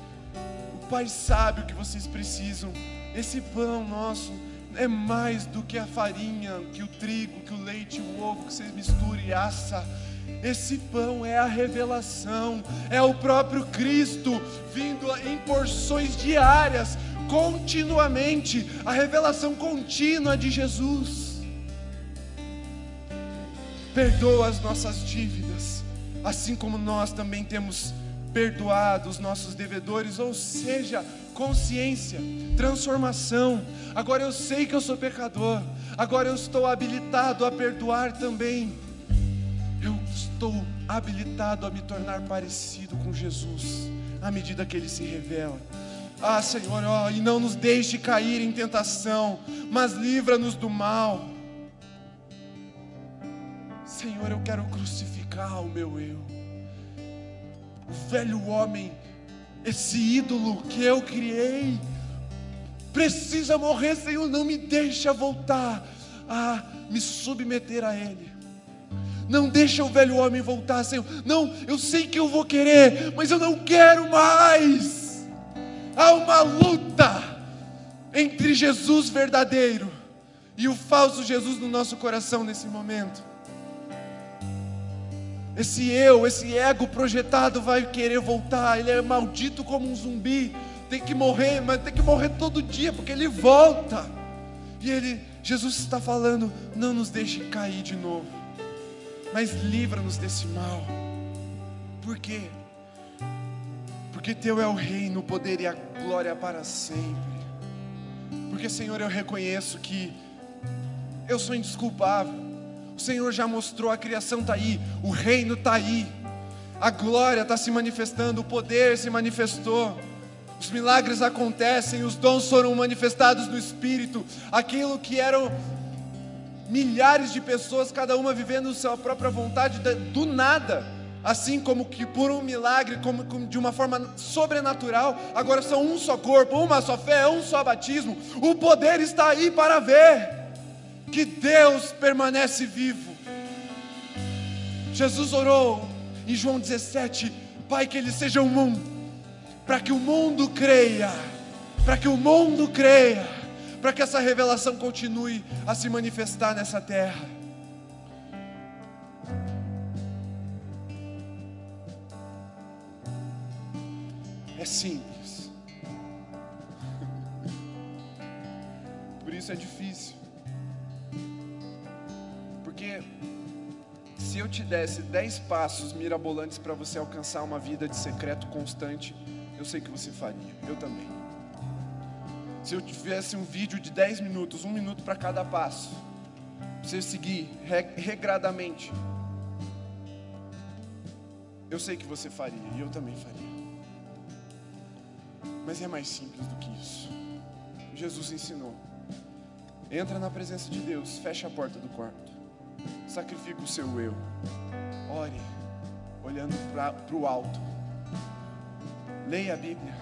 O Pai sabe o que vocês precisam. Esse pão nosso é mais do que a farinha, que o trigo, que o leite, o ovo que vocês misturam e assa. Esse pão é a revelação, é o próprio Cristo vindo em porções diárias continuamente, a revelação contínua de Jesus. Perdoa as nossas dívidas, assim como nós também temos perdoado os nossos devedores, ou seja, consciência, transformação. Agora eu sei que eu sou pecador, agora eu estou habilitado a perdoar também. Eu estou habilitado a me tornar parecido com Jesus, à medida que Ele se revela. Ah, Senhor, ó, e não nos deixe cair em tentação, mas livra-nos do mal. Senhor, eu quero crucificar o meu eu, o velho homem, esse ídolo que eu criei, precisa morrer, Senhor, não me deixa voltar a me submeter a Ele. Não deixa o velho homem voltar, Senhor. Não, eu sei que eu vou querer, mas eu não quero mais. Há uma luta entre Jesus verdadeiro e o falso Jesus no nosso coração nesse momento. Esse eu, esse ego projetado vai querer voltar, ele é maldito como um zumbi, tem que morrer, mas tem que morrer todo dia, porque ele volta. E ele, Jesus está falando: não nos deixe cair de novo, mas livra-nos desse mal. Por quê? Porque Teu é o reino, o poder e a glória para sempre. Porque, Senhor, eu reconheço que eu sou indesculpável. O Senhor já mostrou, a criação está aí, o reino está aí, a glória está se manifestando, o poder se manifestou. Os milagres acontecem, os dons foram manifestados no Espírito, aquilo que eram milhares de pessoas, cada uma vivendo sua própria vontade, do nada, assim como que por um milagre, como, como, de uma forma sobrenatural, agora são um só corpo, uma só fé, um só batismo. O poder está aí para ver que Deus permanece vivo. Jesus orou em João 17: Pai, que Ele seja o mundo, para que o mundo creia, para que o mundo creia, para que essa revelação continue a se manifestar nessa terra. É simples. Por isso é difícil. Porque se eu te desse dez passos mirabolantes para você alcançar uma vida de secreto constante, eu sei que você faria. Eu também. Se eu tivesse um vídeo de 10 minutos, um minuto para cada passo, você seguir regradamente, Eu sei que você faria, e eu também faria. Mas é mais simples do que isso. Jesus ensinou. Entra na presença de Deus, fecha a porta do quarto, sacrifica o seu eu, ore, olhando para o alto, leia a Bíblia,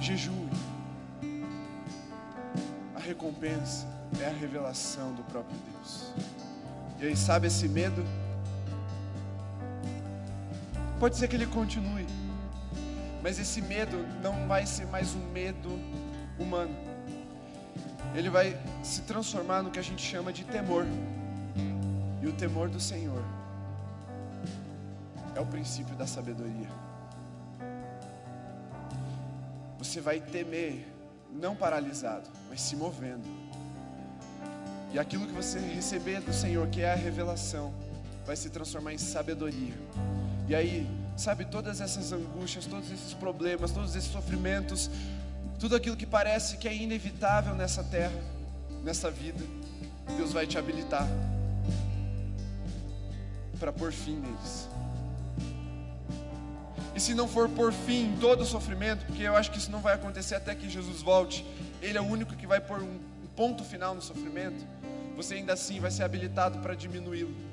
jejue. A recompensa é a revelação do próprio Deus. E aí, sabe esse medo? Pode ser que ele continue, mas esse medo não vai ser mais um medo humano. Ele vai se transformar no que a gente chama de temor. E o temor do Senhor é o princípio da sabedoria. Você vai temer, não paralisado, mas se movendo. E aquilo que você receber do Senhor, que é a revelação, vai se transformar em sabedoria. E aí, sabe, todas essas angústias, todos esses problemas, todos esses sofrimentos, tudo aquilo que parece que é inevitável nessa terra, nessa vida, Deus vai te habilitar para pôr fim neles. E se não for por fim todo o sofrimento, porque eu acho que isso não vai acontecer até que Jesus volte, Ele é o único que vai pôr um ponto final no sofrimento, você ainda assim vai ser habilitado para diminuí-lo.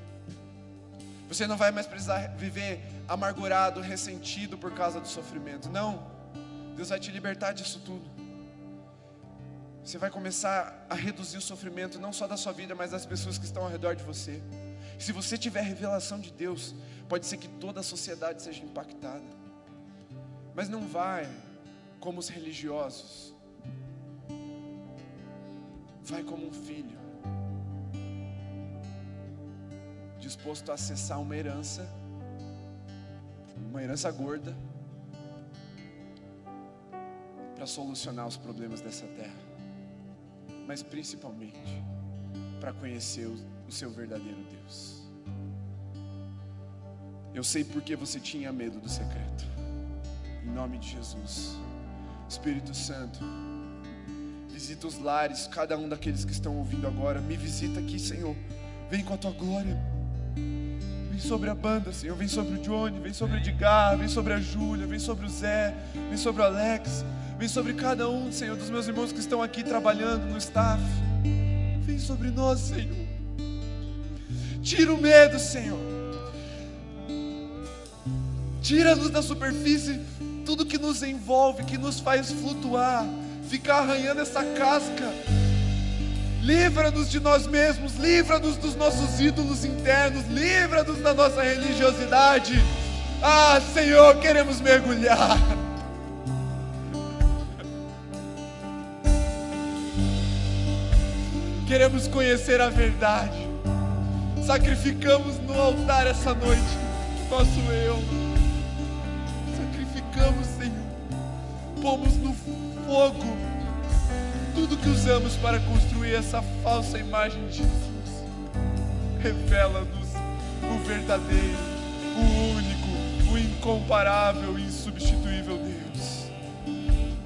Você não vai mais precisar viver amargurado, ressentido por causa do sofrimento. Não. Deus vai te libertar disso tudo. Você vai começar a reduzir o sofrimento, não só da sua vida, mas das pessoas que estão ao redor de você. Se você tiver revelação de Deus, pode ser que toda a sociedade seja impactada. Mas não vai como os religiosos. Vai como um filho disposto a acessar uma herança, uma herança gorda, para solucionar os problemas dessa terra, mas principalmente para conhecer o, seu verdadeiro Deus. Eu sei porque você tinha medo do secreto, em nome de Jesus, Espírito Santo. Visita os lares, cada um daqueles que estão ouvindo agora. Me visita aqui, Senhor. Vem com a tua glória. Vem sobre a banda, Senhor. Vem sobre o Johnny, vem sobre o Edgar, vem sobre a Júlia, vem sobre o Zé, vem sobre o Alex. Vem sobre cada um, Senhor, dos meus irmãos que estão aqui trabalhando no staff. Vem sobre nós, Senhor. Tira o medo, Senhor. Tira-nos da superfície tudo que nos envolve, que nos faz flutuar, ficar arranhando essa casca Livra-nos de nós mesmos, livra-nos dos nossos ídolos internos, livra-nos da nossa religiosidade. Ah, Senhor, queremos mergulhar. Queremos conhecer a verdade. Sacrificamos no altar essa noite nosso eu. Sacrificamos, Senhor. Pomos no fogo tudo que usamos para construir essa falsa imagem de Jesus. Revela-nos o verdadeiro, o único, o incomparável e insubstituível Deus.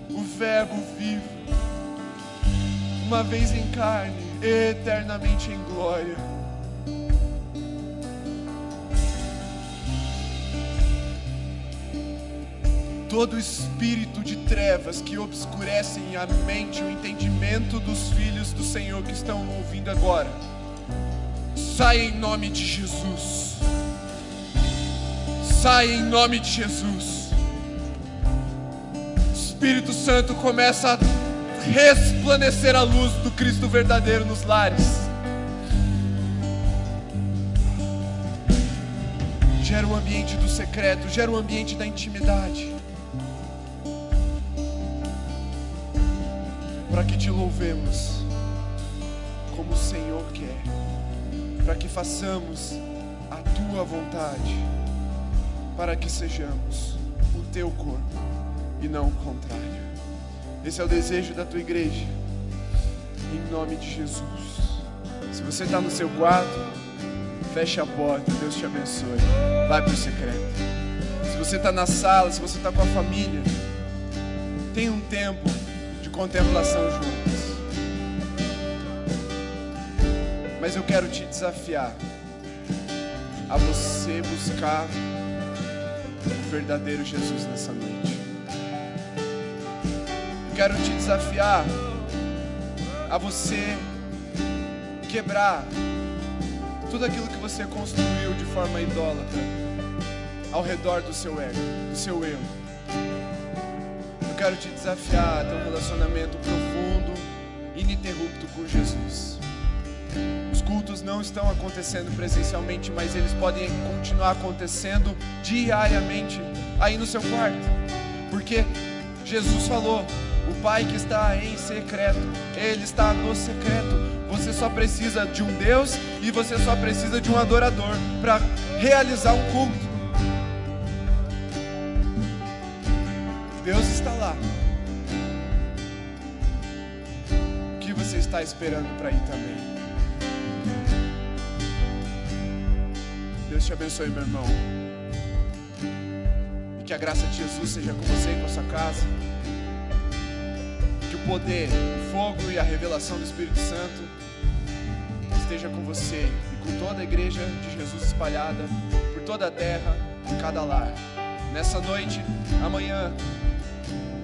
O Verbo vivo, uma vez em carne, eternamente em glória todo espírito de trevas que obscurecem a mente, o entendimento dos filhos do Senhor que estão ouvindo agora, sai em nome de Jesus. Sai em nome de Jesus. Espírito Santo começa a resplandecer a luz do Cristo verdadeiro nos lares. Gera o ambiente do secreto, gera o ambiente da intimidade. Para que te louvemos como o Senhor quer, para que façamos a tua vontade, para que sejamos o teu corpo e não o contrário. Esse é o desejo da tua igreja, em nome de Jesus. Se você está no seu quarto, feche a porta, Deus te abençoe. Vai para o secreto. Se você está na sala, se você está com a família, tem um tempo contemplação juntos. Mas eu quero te desafiar a você buscar verdadeiro Jesus nessa noite. Eu quero te desafiar a você quebrar tudo aquilo que você construiu de forma idólatra ao redor do seu ego, do seu eu. Eu quero te desafiar a ter um relacionamento profundo, ininterrupto com Jesus. Os cultos não estão acontecendo presencialmente, mas eles podem continuar acontecendo diariamente aí no seu quarto. Porque Jesus falou: o Pai que está em secreto, Ele está no secreto. Você só precisa de um Deus e você só precisa de um adorador para realizar um culto. Deus está lá. O que você está esperando para ir também? Deus te abençoe, meu irmão. E que a graça de Jesus seja com você e com a sua casa. Que o poder, o fogo e a revelação do Espírito Santo esteja com você e com toda a igreja de Jesus espalhada por toda a terra, em cada lar. Nessa noite, amanhã,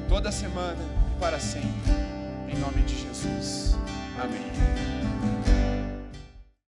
toda semana e para sempre. Em nome de Jesus. Amém.